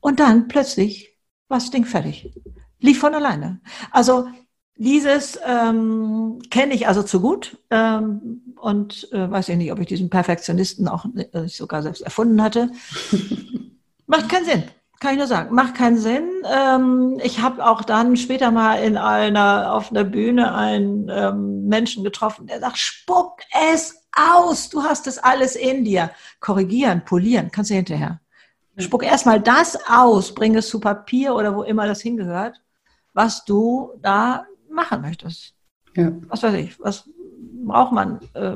Und dann plötzlich war das Ding fertig. Lief von alleine. Also dieses ähm, kenne ich also zu gut ähm, und äh, weiß ich nicht, ob ich diesen Perfektionisten auch äh, sogar selbst erfunden hatte. Macht keinen Sinn. Kann ich nur sagen, macht keinen Sinn. Ähm, ich habe auch dann später mal in einer auf einer Bühne einen ähm, Menschen getroffen, der sagt: Spuck es aus, du hast es alles in dir. Korrigieren, polieren, kannst du hinterher. Spuck erstmal das aus, bring es zu Papier oder wo immer das hingehört, was du da machen möchtest. Ja. Was weiß ich, was braucht man? Äh,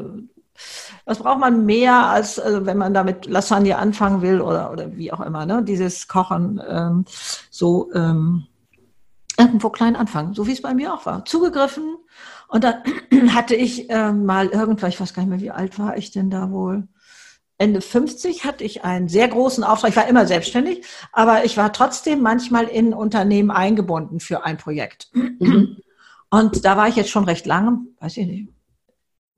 was braucht man mehr, als also wenn man damit Lasagne anfangen will oder, oder wie auch immer, ne? Dieses Kochen ähm, so ähm, irgendwo klein anfangen, so wie es bei mir auch war. Zugegriffen und dann hatte ich äh, mal irgendwann, ich weiß gar nicht mehr, wie alt war ich denn da wohl? Ende 50 hatte ich einen sehr großen Auftrag. Ich war immer selbstständig, aber ich war trotzdem manchmal in Unternehmen eingebunden für ein Projekt. Mhm. Und da war ich jetzt schon recht lange, weiß ich nicht,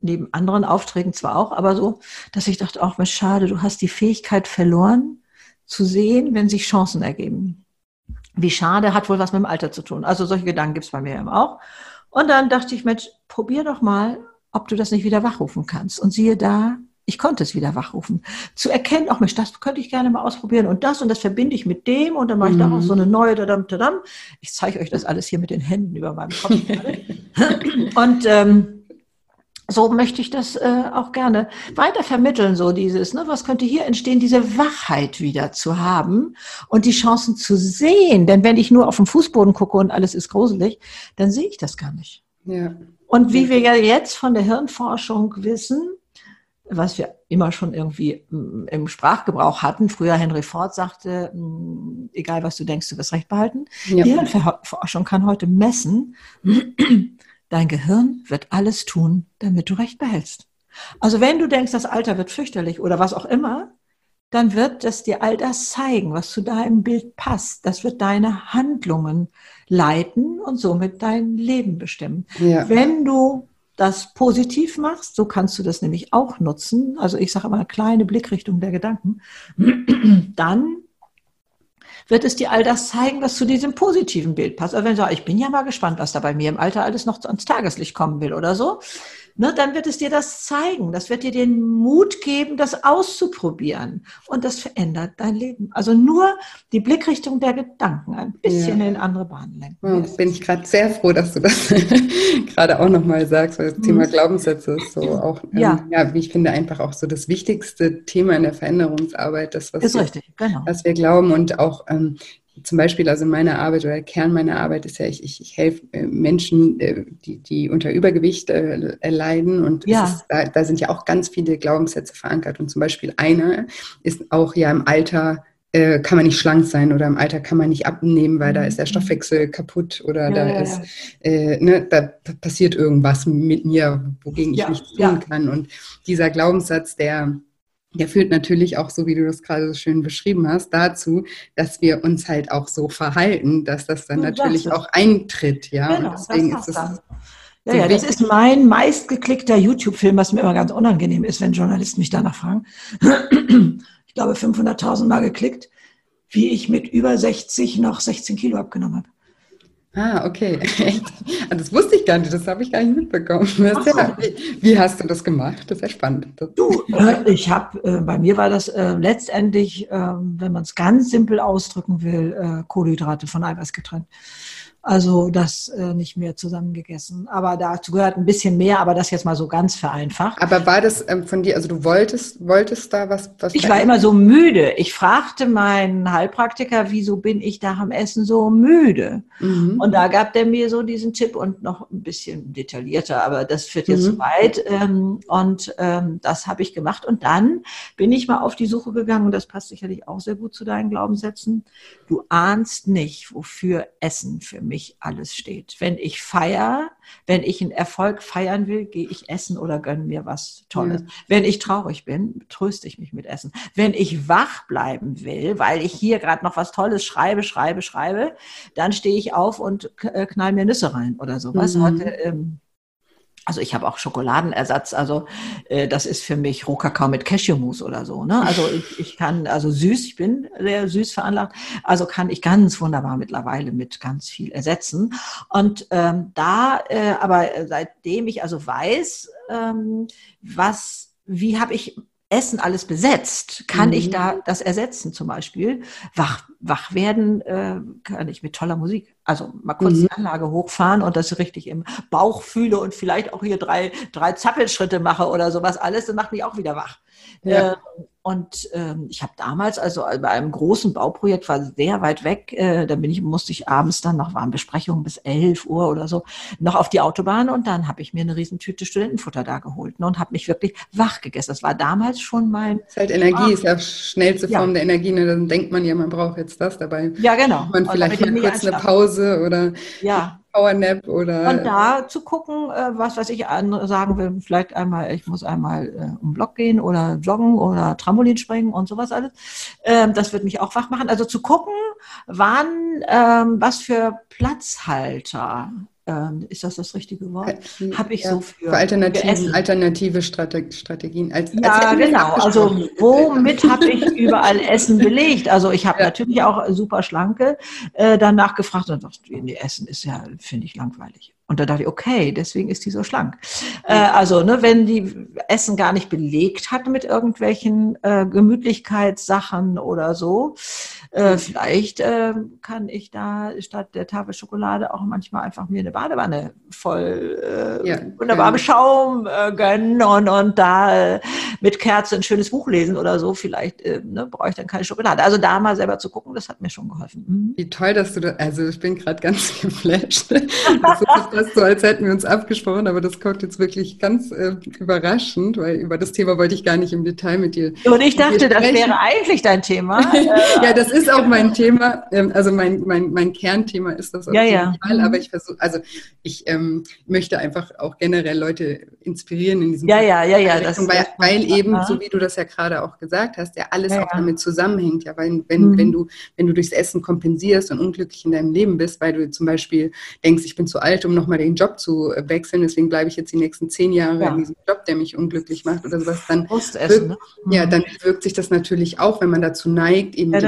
neben anderen Aufträgen zwar auch, aber so, dass ich dachte, auch, schade, du hast die Fähigkeit verloren, zu sehen, wenn sich Chancen ergeben. Wie schade, hat wohl was mit dem Alter zu tun. Also solche Gedanken gibt es bei mir eben auch. Und dann dachte ich, Mensch, probier doch mal, ob du das nicht wieder wachrufen kannst. Und siehe da, ich konnte es wieder wachrufen. Zu erkennen, auch Mensch, das könnte ich gerne mal ausprobieren und das und das verbinde ich mit dem und dann mache ich mhm. daraus so eine neue dadam, dadam. Ich zeige euch das alles hier mit den Händen über meinem Kopf. und ähm, so möchte ich das äh, auch gerne weiter vermitteln, so dieses, ne, was könnte hier entstehen, diese Wachheit wieder zu haben und die Chancen zu sehen. Denn wenn ich nur auf den Fußboden gucke und alles ist gruselig, dann sehe ich das gar nicht. Ja. Und wie wir ja jetzt von der Hirnforschung wissen, was wir immer schon irgendwie mm, im Sprachgebrauch hatten. Früher Henry Ford sagte, mm, egal was du denkst, du wirst recht behalten. Ja. Die Hirnforschung kann heute messen, Dein Gehirn wird alles tun, damit du Recht behältst. Also wenn du denkst, das Alter wird fürchterlich oder was auch immer, dann wird es dir all das zeigen, was zu deinem Bild passt. Das wird deine Handlungen leiten und somit dein Leben bestimmen. Ja. Wenn du das positiv machst, so kannst du das nämlich auch nutzen. Also ich sage immer eine kleine Blickrichtung der Gedanken. Dann wird es dir all das zeigen, was zu diesem positiven Bild passt. Also wenn du sagst, ich bin ja mal gespannt, was da bei mir im Alter alles noch ans Tageslicht kommen will oder so, ne, dann wird es dir das zeigen. Das wird dir den Mut geben, das auszuprobieren. Und das verändert dein Leben. Also nur die Blickrichtung der Gedanken ein bisschen ja. in andere Bahnen lenken. Ja, bin ich gerade sehr froh, dass du das gerade auch nochmal sagst, weil das Thema mhm. Glaubenssätze ist so auch, ähm, ja. ja, wie ich finde, einfach auch so das wichtigste Thema in der Veränderungsarbeit, das, was, ist wir, richtig, genau. was wir glauben und auch ähm, zum Beispiel, also meine Arbeit oder der Kern meiner Arbeit ist ja, ich, ich, ich helfe äh, Menschen, äh, die, die unter Übergewicht äh, leiden und ja. ist, da, da sind ja auch ganz viele Glaubenssätze verankert und zum Beispiel einer ist auch ja im Alter kann man nicht schlank sein oder im Alter kann man nicht abnehmen, weil da ist der mhm. Stoffwechsel kaputt oder ja, da ja, ist, äh, ne, da passiert irgendwas mit mir, wogegen ich nichts tun kann. Und dieser Glaubenssatz, der der führt natürlich auch, so wie du das gerade so schön beschrieben hast, dazu, dass wir uns halt auch so verhalten, dass das dann natürlich auch eintritt, ja. Genau, und deswegen ist es. Ja, so ja, das ist mein meistgeklickter YouTube-Film, was mir immer ganz unangenehm ist, wenn Journalisten mich danach fragen. Ich glaube, 500.000 Mal geklickt, wie ich mit über 60 noch 16 Kilo abgenommen habe. Ah, okay. Ah, das wusste ich gar nicht, das habe ich gar nicht mitbekommen. Ja, wie, hast du das gemacht? Das ist ja spannend. Du, äh, ich habe, äh, bei mir war das äh, letztendlich, äh, wenn man es ganz simpel ausdrücken will, äh, Kohlenhydrate von Eiweiß getrennt. Also das äh, nicht mehr zusammengegessen. Aber dazu gehört ein bisschen mehr, aber das jetzt mal so ganz vereinfacht. Aber war das ähm, von dir, also du wolltest, wolltest da was? was ich war immer so müde. Ich fragte meinen Heilpraktiker, wieso bin ich da am Essen so müde? Mhm. Und da gab der mir so diesen Tipp und noch ein bisschen detaillierter, aber das führt jetzt mhm. zu weit. Ähm, und ähm, das habe ich gemacht. Und dann bin ich mal auf die Suche gegangen und das passt sicherlich auch sehr gut zu deinen Glaubenssätzen. Du ahnst nicht, wofür Essen für mich alles steht. Wenn ich feiere, wenn ich einen Erfolg feiern will, gehe ich essen oder gönne mir was Tolles. Ja. Wenn ich traurig bin, tröste ich mich mit Essen. Wenn ich wach bleiben will, weil ich hier gerade noch was Tolles schreibe, schreibe, schreibe, dann stehe ich auf und äh, knall mir Nüsse rein oder sowas. Mhm. Heute ähm, also ich habe auch Schokoladenersatz, also äh, das ist für mich Rohkakao mit Cashewmus oder so. Ne? Also ich, ich kann, also süß, ich bin sehr süß veranlagt, also kann ich ganz wunderbar mittlerweile mit ganz viel ersetzen. Und ähm, da, äh, aber seitdem ich also weiß, ähm, was, wie habe ich Essen alles besetzt, kann mhm. ich da das ersetzen zum Beispiel. Wach, wach werden äh, kann ich mit toller Musik. Also mal kurz mhm. die Anlage hochfahren und das richtig im Bauch fühle und vielleicht auch hier drei, drei Zappelschritte mache oder sowas alles, das macht mich auch wieder wach. Ja. Äh, und ähm, ich habe damals, also bei einem großen Bauprojekt, war sehr weit weg, äh, da bin ich, musste ich abends dann noch, waren Besprechungen bis 11 Uhr oder so, noch auf die Autobahn und dann habe ich mir eine Riesentüte Studentenfutter da geholt ne, und habe mich wirklich wach gegessen. Das war damals schon mein... Das ist halt Energie, ah, ist ja schnellste Form ja. der Energie. Ne? Dann denkt man ja, man braucht jetzt das dabei. Ja, genau. Man vielleicht mal kurz eine Pause oder... Ja, Powernap oder. Und da zu gucken, äh, was, was ich sagen will, vielleicht einmal, ich muss einmal äh, um Block gehen oder joggen oder Trampolin springen und sowas alles. Ähm, das wird mich auch wach machen. Also zu gucken, wann, ähm, was für Platzhalter ähm, ist das das richtige Wort? Habe ich ja, so für, für Alternativen, alternative Strategien. Als, ja, als genau. Also womit habe ich überall Essen belegt? Also ich habe ja. natürlich auch super schlanke äh, danach gefragt und dachte, nee, Essen ist ja, finde ich langweilig. Und da dachte ich, okay, deswegen ist die so schlank. Äh, also, ne, wenn die Essen gar nicht belegt hat mit irgendwelchen äh, Gemütlichkeitssachen oder so, äh, vielleicht äh, kann ich da statt der Tafel Schokolade auch manchmal einfach mir eine Badewanne voll äh, ja, wunderbarem Schaum äh, gönnen und, und da äh, mit Kerze ein schönes Buch lesen oder so. Vielleicht äh, ne, brauche ich dann keine Schokolade. Also da mal selber zu gucken, das hat mir schon geholfen. Mhm. Wie toll, dass du da, also ich bin gerade ganz geflasht. fast so, als hätten wir uns abgesprochen, aber das kommt jetzt wirklich ganz äh, überraschend, weil über das Thema wollte ich gar nicht im Detail mit dir. Und ich dachte, das wäre eigentlich dein Thema. ja, das ist auch mein Thema. Ähm, also mein, mein, mein Kernthema ist das auf ja, jeden ja. Fall. Aber ich versuche, also ich ähm, möchte einfach auch generell Leute inspirieren in diesem Ja, ja, ja, ja. Richtung, weil, weil eben, so wie du das ja gerade auch gesagt hast, ja alles ja, auch damit zusammenhängt. Ja, weil wenn, mhm. wenn du, wenn du durchs Essen kompensierst und unglücklich in deinem Leben bist, weil du zum Beispiel denkst, ich bin zu alt, um noch nochmal den Job zu wechseln, deswegen bleibe ich jetzt die nächsten zehn Jahre ja. in diesem Job, der mich unglücklich macht oder sowas, dann, wirkt, ne? ja, mhm. dann wirkt sich das natürlich auch, wenn man dazu neigt, eben ja,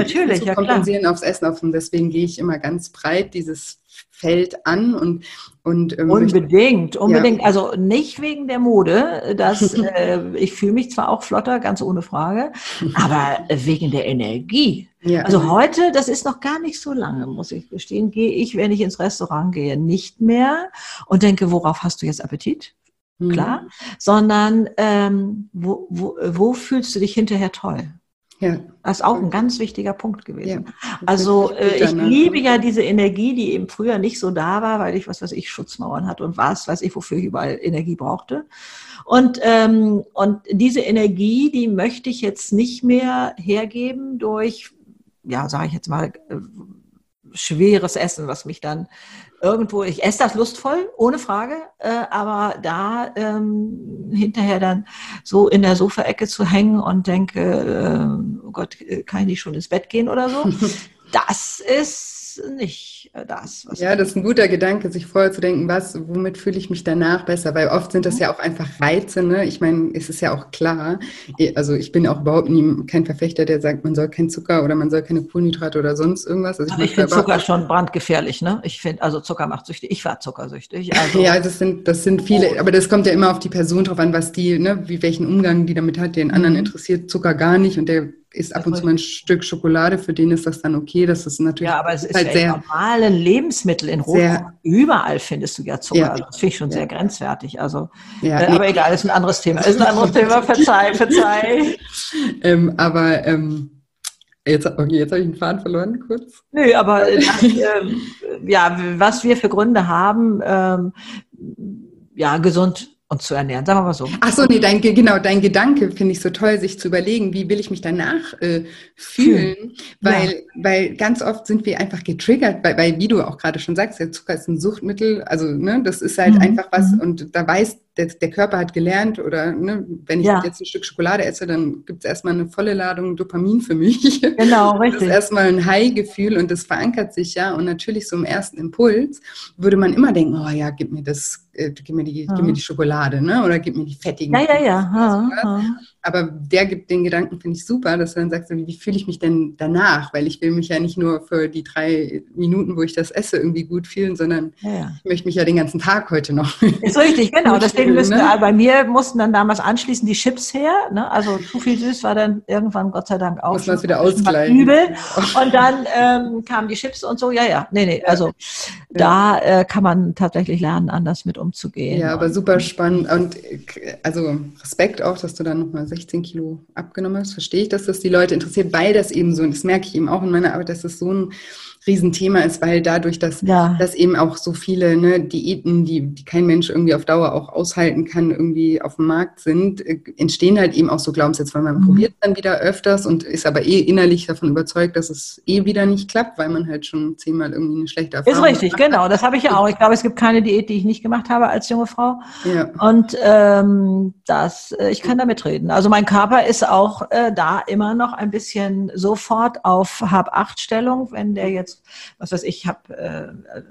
zu kompensieren aufs Essen auf. Und deswegen gehe ich immer ganz breit dieses Feld an und und ähm, unbedingt, unbedingt. Ja. Also nicht wegen der Mode. Das, äh, ich fühle mich zwar auch flotter, ganz ohne Frage, aber wegen der Energie. Ja. Also heute, das ist noch gar nicht so lange, muss ich gestehen, gehe ich, wenn ich ins Restaurant gehe, nicht mehr und denke, worauf hast du jetzt Appetit? Mhm. Klar, sondern ähm, wo, wo, wo fühlst du dich hinterher toll? Ja. Das ist auch ein ganz wichtiger Punkt gewesen. Ja, also äh, ich liebe ja diese Energie, die eben früher nicht so da war, weil ich was weiß ich Schutzmauern hatte und was weiß ich, wofür ich überall Energie brauchte. Und ähm, und diese Energie, die möchte ich jetzt nicht mehr hergeben durch, ja, sage ich jetzt mal, äh, schweres Essen, was mich dann irgendwo, ich esse das lustvoll, ohne Frage, äh, aber da ähm, hinterher dann so in der Sofaecke zu hängen und denke, äh, oh Gott, kann ich nicht schon ins Bett gehen oder so, das ist nicht äh, das. ja, das ist ein guter Gedanke, sich vorher zu denken, was, womit fühle ich mich danach besser, weil oft sind das mhm. ja auch einfach Reize, ne? Ich meine, es ist ja auch klar, also ich bin auch überhaupt nie kein Verfechter, der sagt, man soll kein Zucker oder man soll keine Kohlenhydrate oder sonst irgendwas. Also ich, ich finde Zucker schon brandgefährlich, ne? Ich finde, also Zucker macht süchtig. Ich war zuckersüchtig. Also ja, das sind, das sind viele, aber das kommt ja immer auf die Person drauf an, was die, ne, wie welchen Umgang die damit hat. Den anderen mhm. interessiert Zucker gar nicht und der isst ab und zu mal ein Stück Schokolade, für den ist das dann okay. Das ist natürlich. Ja, aber es ist halt ja sehr normalen Lebensmittel in Rot. Überall findest du ja Zucker. Ja. Das finde ich schon ja. sehr grenzwertig. Also, ja, äh, nee. aber egal, ist ein anderes Thema. Ist ein anderes Thema. Verzeih, verzeih. ähm, aber ähm, Jetzt, okay, jetzt habe ich den Faden verloren, kurz. Nö, aber das, äh, ja, was wir für Gründe haben, ähm, ja, gesund uns zu ernähren, sagen wir mal so. Ach so, nee, dein, genau, dein Gedanke finde ich so toll, sich zu überlegen, wie will ich mich danach äh, fühlen, hm. weil, ja. weil ganz oft sind wir einfach getriggert, weil, weil wie du auch gerade schon sagst, der Zucker ist ein Suchtmittel, also ne, das ist halt mhm. einfach was mhm. und da weiß der, der Körper hat gelernt oder ne, wenn ich ja. jetzt ein Stück Schokolade esse, dann gibt es erstmal eine volle Ladung Dopamin für mich. Genau, richtig. Das ist erstmal ein High-Gefühl und das verankert sich ja und natürlich so im ersten Impuls würde man immer denken, oh ja, gib mir das, äh, gib, mir die, ja. gib mir die Schokolade ne? oder gib mir die fettigen. Ja, ja, ja. Ha, Aber der gibt den Gedanken, finde ich super, dass du dann sagst, wie fühle ich mich denn danach? Weil ich will mich ja nicht nur für die drei Minuten, wo ich das esse, irgendwie gut fühlen, sondern ja, ja. ich möchte mich ja den ganzen Tag heute noch. Ist richtig, genau. Deswegen müssen ne? bei mir mussten dann damals anschließend die Chips her. Ne? Also zu viel süß war dann irgendwann Gott sei Dank auch. Muss man es wieder ausgleichen. Übel. Und dann ähm, kamen die Chips und so. Ja, ja. Nee, nee. Also da äh, kann man tatsächlich lernen, anders mit umzugehen. Ja, aber super spannend. Und also Respekt auch, dass du dann nochmal 16 Kilo abgenommen hast, verstehe ich, dass das die Leute interessiert, weil das eben so, und das merke ich eben auch in meiner Arbeit, dass das so ein Riesenthema ist, weil dadurch, dass, ja. dass eben auch so viele ne, Diäten, die, die kein Mensch irgendwie auf Dauer auch aushalten kann, irgendwie auf dem Markt sind, äh, entstehen halt eben auch so Glaubenssätze, weil man mhm. probiert dann wieder öfters und ist aber eh innerlich davon überzeugt, dass es eh wieder nicht klappt, weil man halt schon zehnmal irgendwie eine schlechte Erfahrung hat. Ist richtig, genau. Das habe ich ja auch. Ich glaube, es gibt keine Diät, die ich nicht gemacht habe als junge Frau. Ja. Und ähm, das, äh, ich kann da mitreden. Also mein Körper ist auch äh, da immer noch ein bisschen sofort auf Hab-Acht-Stellung, wenn der jetzt was weiß ich, habe, äh,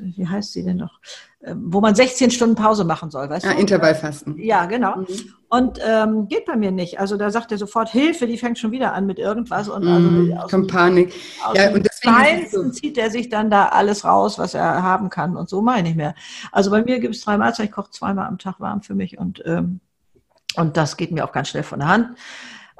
wie heißt sie denn noch, äh, wo man 16 Stunden Pause machen soll, weißt ja, du? Intervallfasten. Ja, genau. Mhm. Und ähm, geht bei mir nicht. Also da sagt er sofort Hilfe, die fängt schon wieder an mit irgendwas und mhm, also kommt Panik. Aus ja, und deswegen so. zieht er sich dann da alles raus, was er haben kann und so meine ich mehr. Also bei mir gibt es drei Mahlzeiten, ich koche zweimal am Tag warm für mich und ähm, und das geht mir auch ganz schnell von der Hand.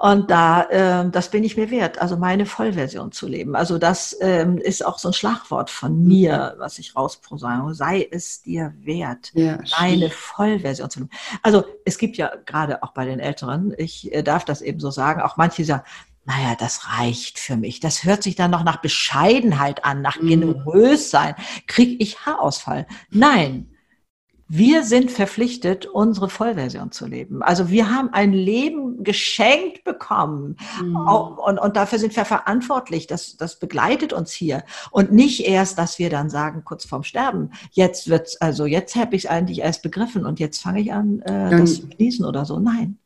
Und da, äh, das bin ich mir wert, also meine Vollversion zu leben. Also das ähm, ist auch so ein Schlagwort von mir, was ich rausposaunen. Sei es dir wert, ja, eine Vollversion zu leben. Also es gibt ja gerade auch bei den Älteren, ich äh, darf das eben so sagen, auch manche sagen, naja, das reicht für mich. Das hört sich dann noch nach Bescheidenheit an, nach mhm. generös sein. Krieg ich Haarausfall? Nein, wir sind verpflichtet, unsere Vollversion zu leben. Also wir haben ein Leben geschenkt bekommen mhm. und, und dafür sind wir verantwortlich. Das, das begleitet uns hier. Und nicht erst, dass wir dann sagen, kurz vorm Sterben, jetzt wird's, also jetzt habe ich es eigentlich erst begriffen und jetzt fange ich an, äh, das zu genießen oder so. Nein.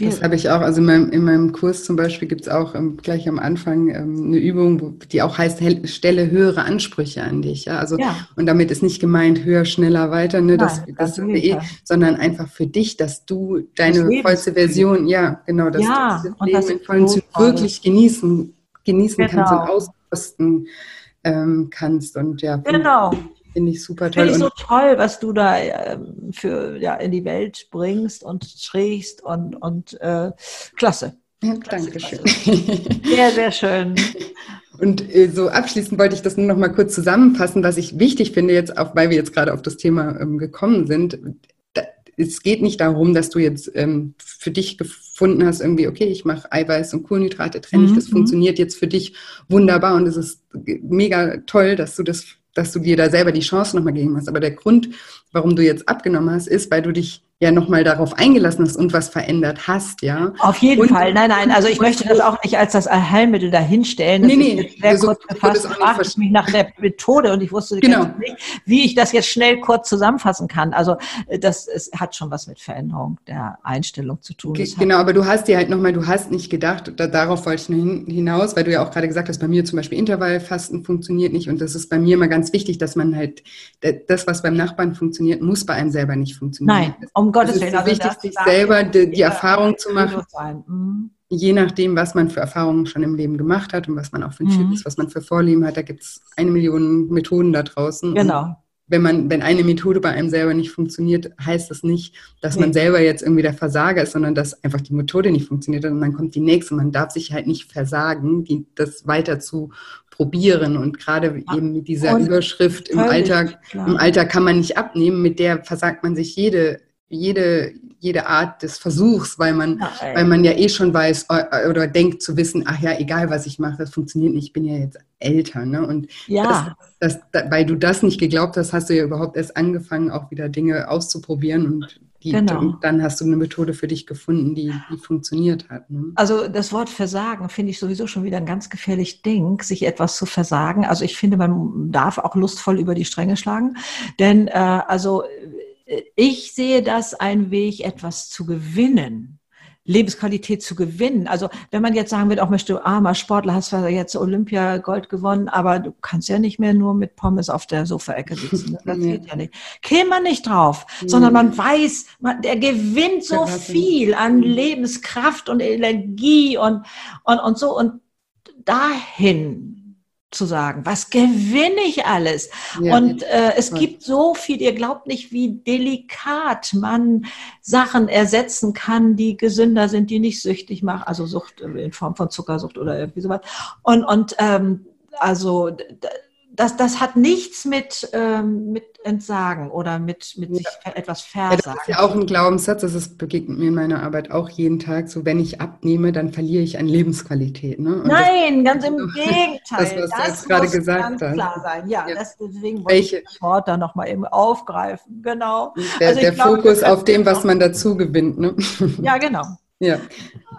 Das habe ich auch, also in meinem, in meinem Kurs zum Beispiel gibt es auch ähm, gleich am Anfang ähm, eine Übung, wo, die auch heißt, stelle höhere Ansprüche an dich. Ja? Also, ja. Und damit ist nicht gemeint, höher, schneller, weiter, ne? das, Nein, das, das eh, sondern einfach für dich, dass du deine vollste Version, ja, genau, dass ja, du das Leben in vollen Zügen wirklich genießen, genießen genau. kannst und auskosten ähm, kannst. Und ja, genau. Finde ich super toll. Finde ich so toll, was du da ähm, für ja, in die Welt bringst und trägst und, und äh, klasse. Ja, Dankeschön. Sehr, sehr schön. Und äh, so abschließend wollte ich das nur noch mal kurz zusammenfassen, was ich wichtig finde, jetzt auch, weil wir jetzt gerade auf das Thema ähm, gekommen sind. Da, es geht nicht darum, dass du jetzt ähm, für dich gefunden hast, irgendwie, okay, ich mache Eiweiß und Kohlenhydrate, trenne ich, mhm. das funktioniert jetzt für dich wunderbar und es ist mega toll, dass du das dass du dir da selber die Chance nochmal gegeben hast. Aber der Grund, warum du jetzt abgenommen hast, ist, weil du dich ja nochmal darauf eingelassen hast und was verändert hast, ja. Auf jeden und, Fall, nein, nein, also ich möchte das auch nicht als das Allheilmittel dahinstellen. Das nee, nee, sehr also, kurz gefasst, fragte mich nach der Methode und ich wusste genau. nicht, wie ich das jetzt schnell kurz zusammenfassen kann. Also äh, das es hat schon was mit Veränderung der Einstellung zu tun. Ge genau, aber du hast dir halt nochmal, du hast nicht gedacht, da, darauf wollte ich nur hinaus, weil du ja auch gerade gesagt hast, bei mir zum Beispiel Intervallfasten funktioniert nicht und das ist bei mir immer ganz wichtig, dass man halt das, was beim Nachbarn funktioniert, muss bei einem selber nicht funktionieren. Nein, um Gottes Willen. Es ist also wichtig, sich selber die, die Erfahrung zu machen. Mhm. Je nachdem, was man für Erfahrungen schon im Leben gemacht hat und was man auch für ein mhm. Typ ist, was man für Vorlieben hat, da gibt es eine Million Methoden da draußen. Genau. wenn man, wenn eine Methode bei einem selber nicht funktioniert, heißt das nicht, dass nee. man selber jetzt irgendwie der Versager ist, sondern dass einfach die Methode nicht funktioniert und dann kommt die nächste. Man darf sich halt nicht versagen, die, das weiter zu probieren. Und gerade eben mit dieser und Überschrift im Alltag, im Alltag kann man nicht abnehmen, mit der versagt man sich jede jede, jede Art des Versuchs, weil man, ja, weil man ja eh schon weiß äh, oder denkt zu wissen, ach ja, egal was ich mache, das funktioniert nicht, ich bin ja jetzt älter. Ne? Und ja. das, das, weil du das nicht geglaubt hast, hast du ja überhaupt erst angefangen, auch wieder Dinge auszuprobieren und die, genau. dann hast du eine Methode für dich gefunden, die, die funktioniert hat. Ne? Also das Wort Versagen finde ich sowieso schon wieder ein ganz gefährlich Ding, sich etwas zu versagen. Also ich finde, man darf auch lustvoll über die Stränge schlagen, denn äh, also ich sehe das ein Weg, etwas zu gewinnen. Lebensqualität zu gewinnen. Also wenn man jetzt sagen wird, auch möchte du armer Sportler, hast zwar jetzt Olympia Gold gewonnen, aber du kannst ja nicht mehr nur mit Pommes auf der Sofaecke sitzen. Das geht ja nicht. Käme man nicht drauf, sondern man weiß, man, der gewinnt so viel an Lebenskraft und Energie und, und, und so. Und dahin zu sagen, was gewinne ich alles? Ja, und äh, es gibt so viel, ihr glaubt nicht, wie delikat man Sachen ersetzen kann, die gesünder sind, die nicht süchtig machen, also Sucht in Form von Zuckersucht oder irgendwie sowas. Und, und ähm, also das, das hat nichts mit, ähm, mit Entsagen oder mit, mit sich etwas versagen. Ja, das ist ja auch ein Glaubenssatz, das ist, begegnet mir in meiner Arbeit auch jeden Tag. So, wenn ich abnehme, dann verliere ich an Lebensqualität. Ne? Nein, ganz im Gegenteil. Das, was das du gerade gesagt hast. klar sein. Ja, ja. Das, deswegen wollte Welche? ich das Wort da nochmal eben aufgreifen. Genau. Der, also der glaube, Fokus auf dem, was man dazu gewinnt. Ne? Ja, genau. Ja,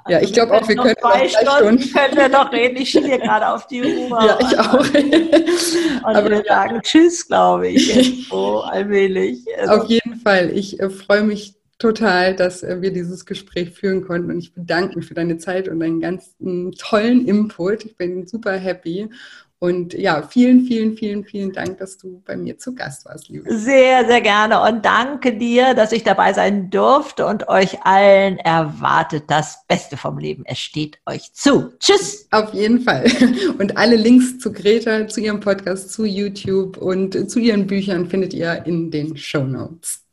ja ich glaube auch, wir können noch zwei Stunden, Stunden können wir noch reden. Ich schiele gerade auf die Uhr. Ja, ich auch. Und Aber wir sagen Tschüss, glaube ich, irgendwo allmählich. Also, auf jeden Fall. Ich äh, freue mich total, dass äh, wir dieses Gespräch führen konnten und ich bedanke mich für deine Zeit und deinen ganzen tollen Input. Ich bin super happy und ja, vielen, vielen, vielen, vielen Dank, dass du bei mir zu Gast warst, liebe. Sehr, sehr gerne und danke dir, dass ich dabei sein durfte und euch allen erwartet das Beste vom Leben. Es steht euch zu. Tschüss. Auf jeden Fall. Und alle Links zu Greta, zu ihrem Podcast, zu YouTube und zu ihren Büchern findet ihr in den Show Notes.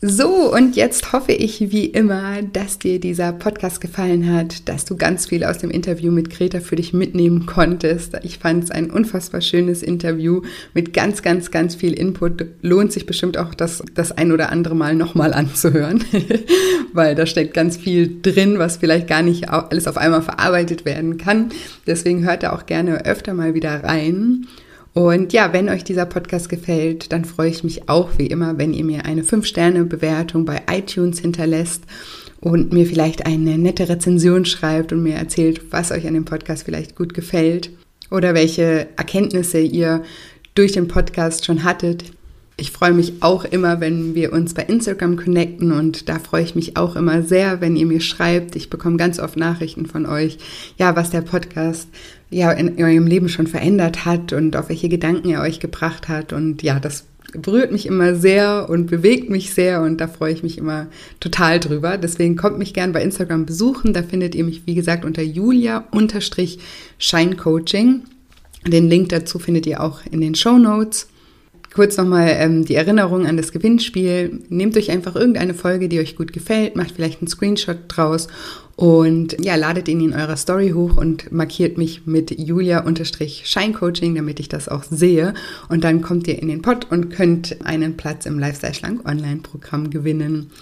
So, und jetzt hoffe ich wie immer, dass dir dieser Podcast gefallen hat, dass du ganz viel aus dem Interview mit Greta für dich mitnehmen konntest. Ich fand es ein unfassbar schönes Interview mit ganz, ganz, ganz viel Input. Lohnt sich bestimmt auch, das, das ein oder andere Mal nochmal anzuhören, weil da steckt ganz viel drin, was vielleicht gar nicht alles auf einmal verarbeitet werden kann. Deswegen hört da auch gerne öfter mal wieder rein. Und ja, wenn euch dieser Podcast gefällt, dann freue ich mich auch wie immer, wenn ihr mir eine 5-Sterne-Bewertung bei iTunes hinterlässt und mir vielleicht eine nette Rezension schreibt und mir erzählt, was euch an dem Podcast vielleicht gut gefällt oder welche Erkenntnisse ihr durch den Podcast schon hattet. Ich freue mich auch immer, wenn wir uns bei Instagram connecten und da freue ich mich auch immer sehr, wenn ihr mir schreibt. Ich bekomme ganz oft Nachrichten von euch, ja, was der Podcast ja in eurem Leben schon verändert hat und auf welche Gedanken er euch gebracht hat. Und ja, das berührt mich immer sehr und bewegt mich sehr und da freue ich mich immer total drüber. Deswegen kommt mich gern bei Instagram besuchen. Da findet ihr mich, wie gesagt, unter julia-scheincoaching. Den Link dazu findet ihr auch in den Show Notes. Kurz nochmal ähm, die Erinnerung an das Gewinnspiel. Nehmt euch einfach irgendeine Folge, die euch gut gefällt, macht vielleicht einen Screenshot draus und ja, ladet ihn in eurer Story hoch und markiert mich mit Julia-Scheincoaching, damit ich das auch sehe. Und dann kommt ihr in den Pod und könnt einen Platz im Lifestyle Schlank Online-Programm gewinnen.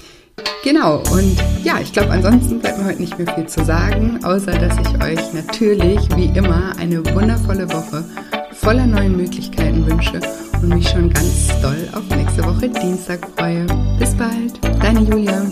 Genau, und ja, ich glaube, ansonsten bleibt mir heute nicht mehr viel zu sagen, außer dass ich euch natürlich wie immer eine wundervolle Woche voller neuen Möglichkeiten wünsche und mich schon ganz doll auf nächste Woche Dienstag freue. Bis bald, deine Julia.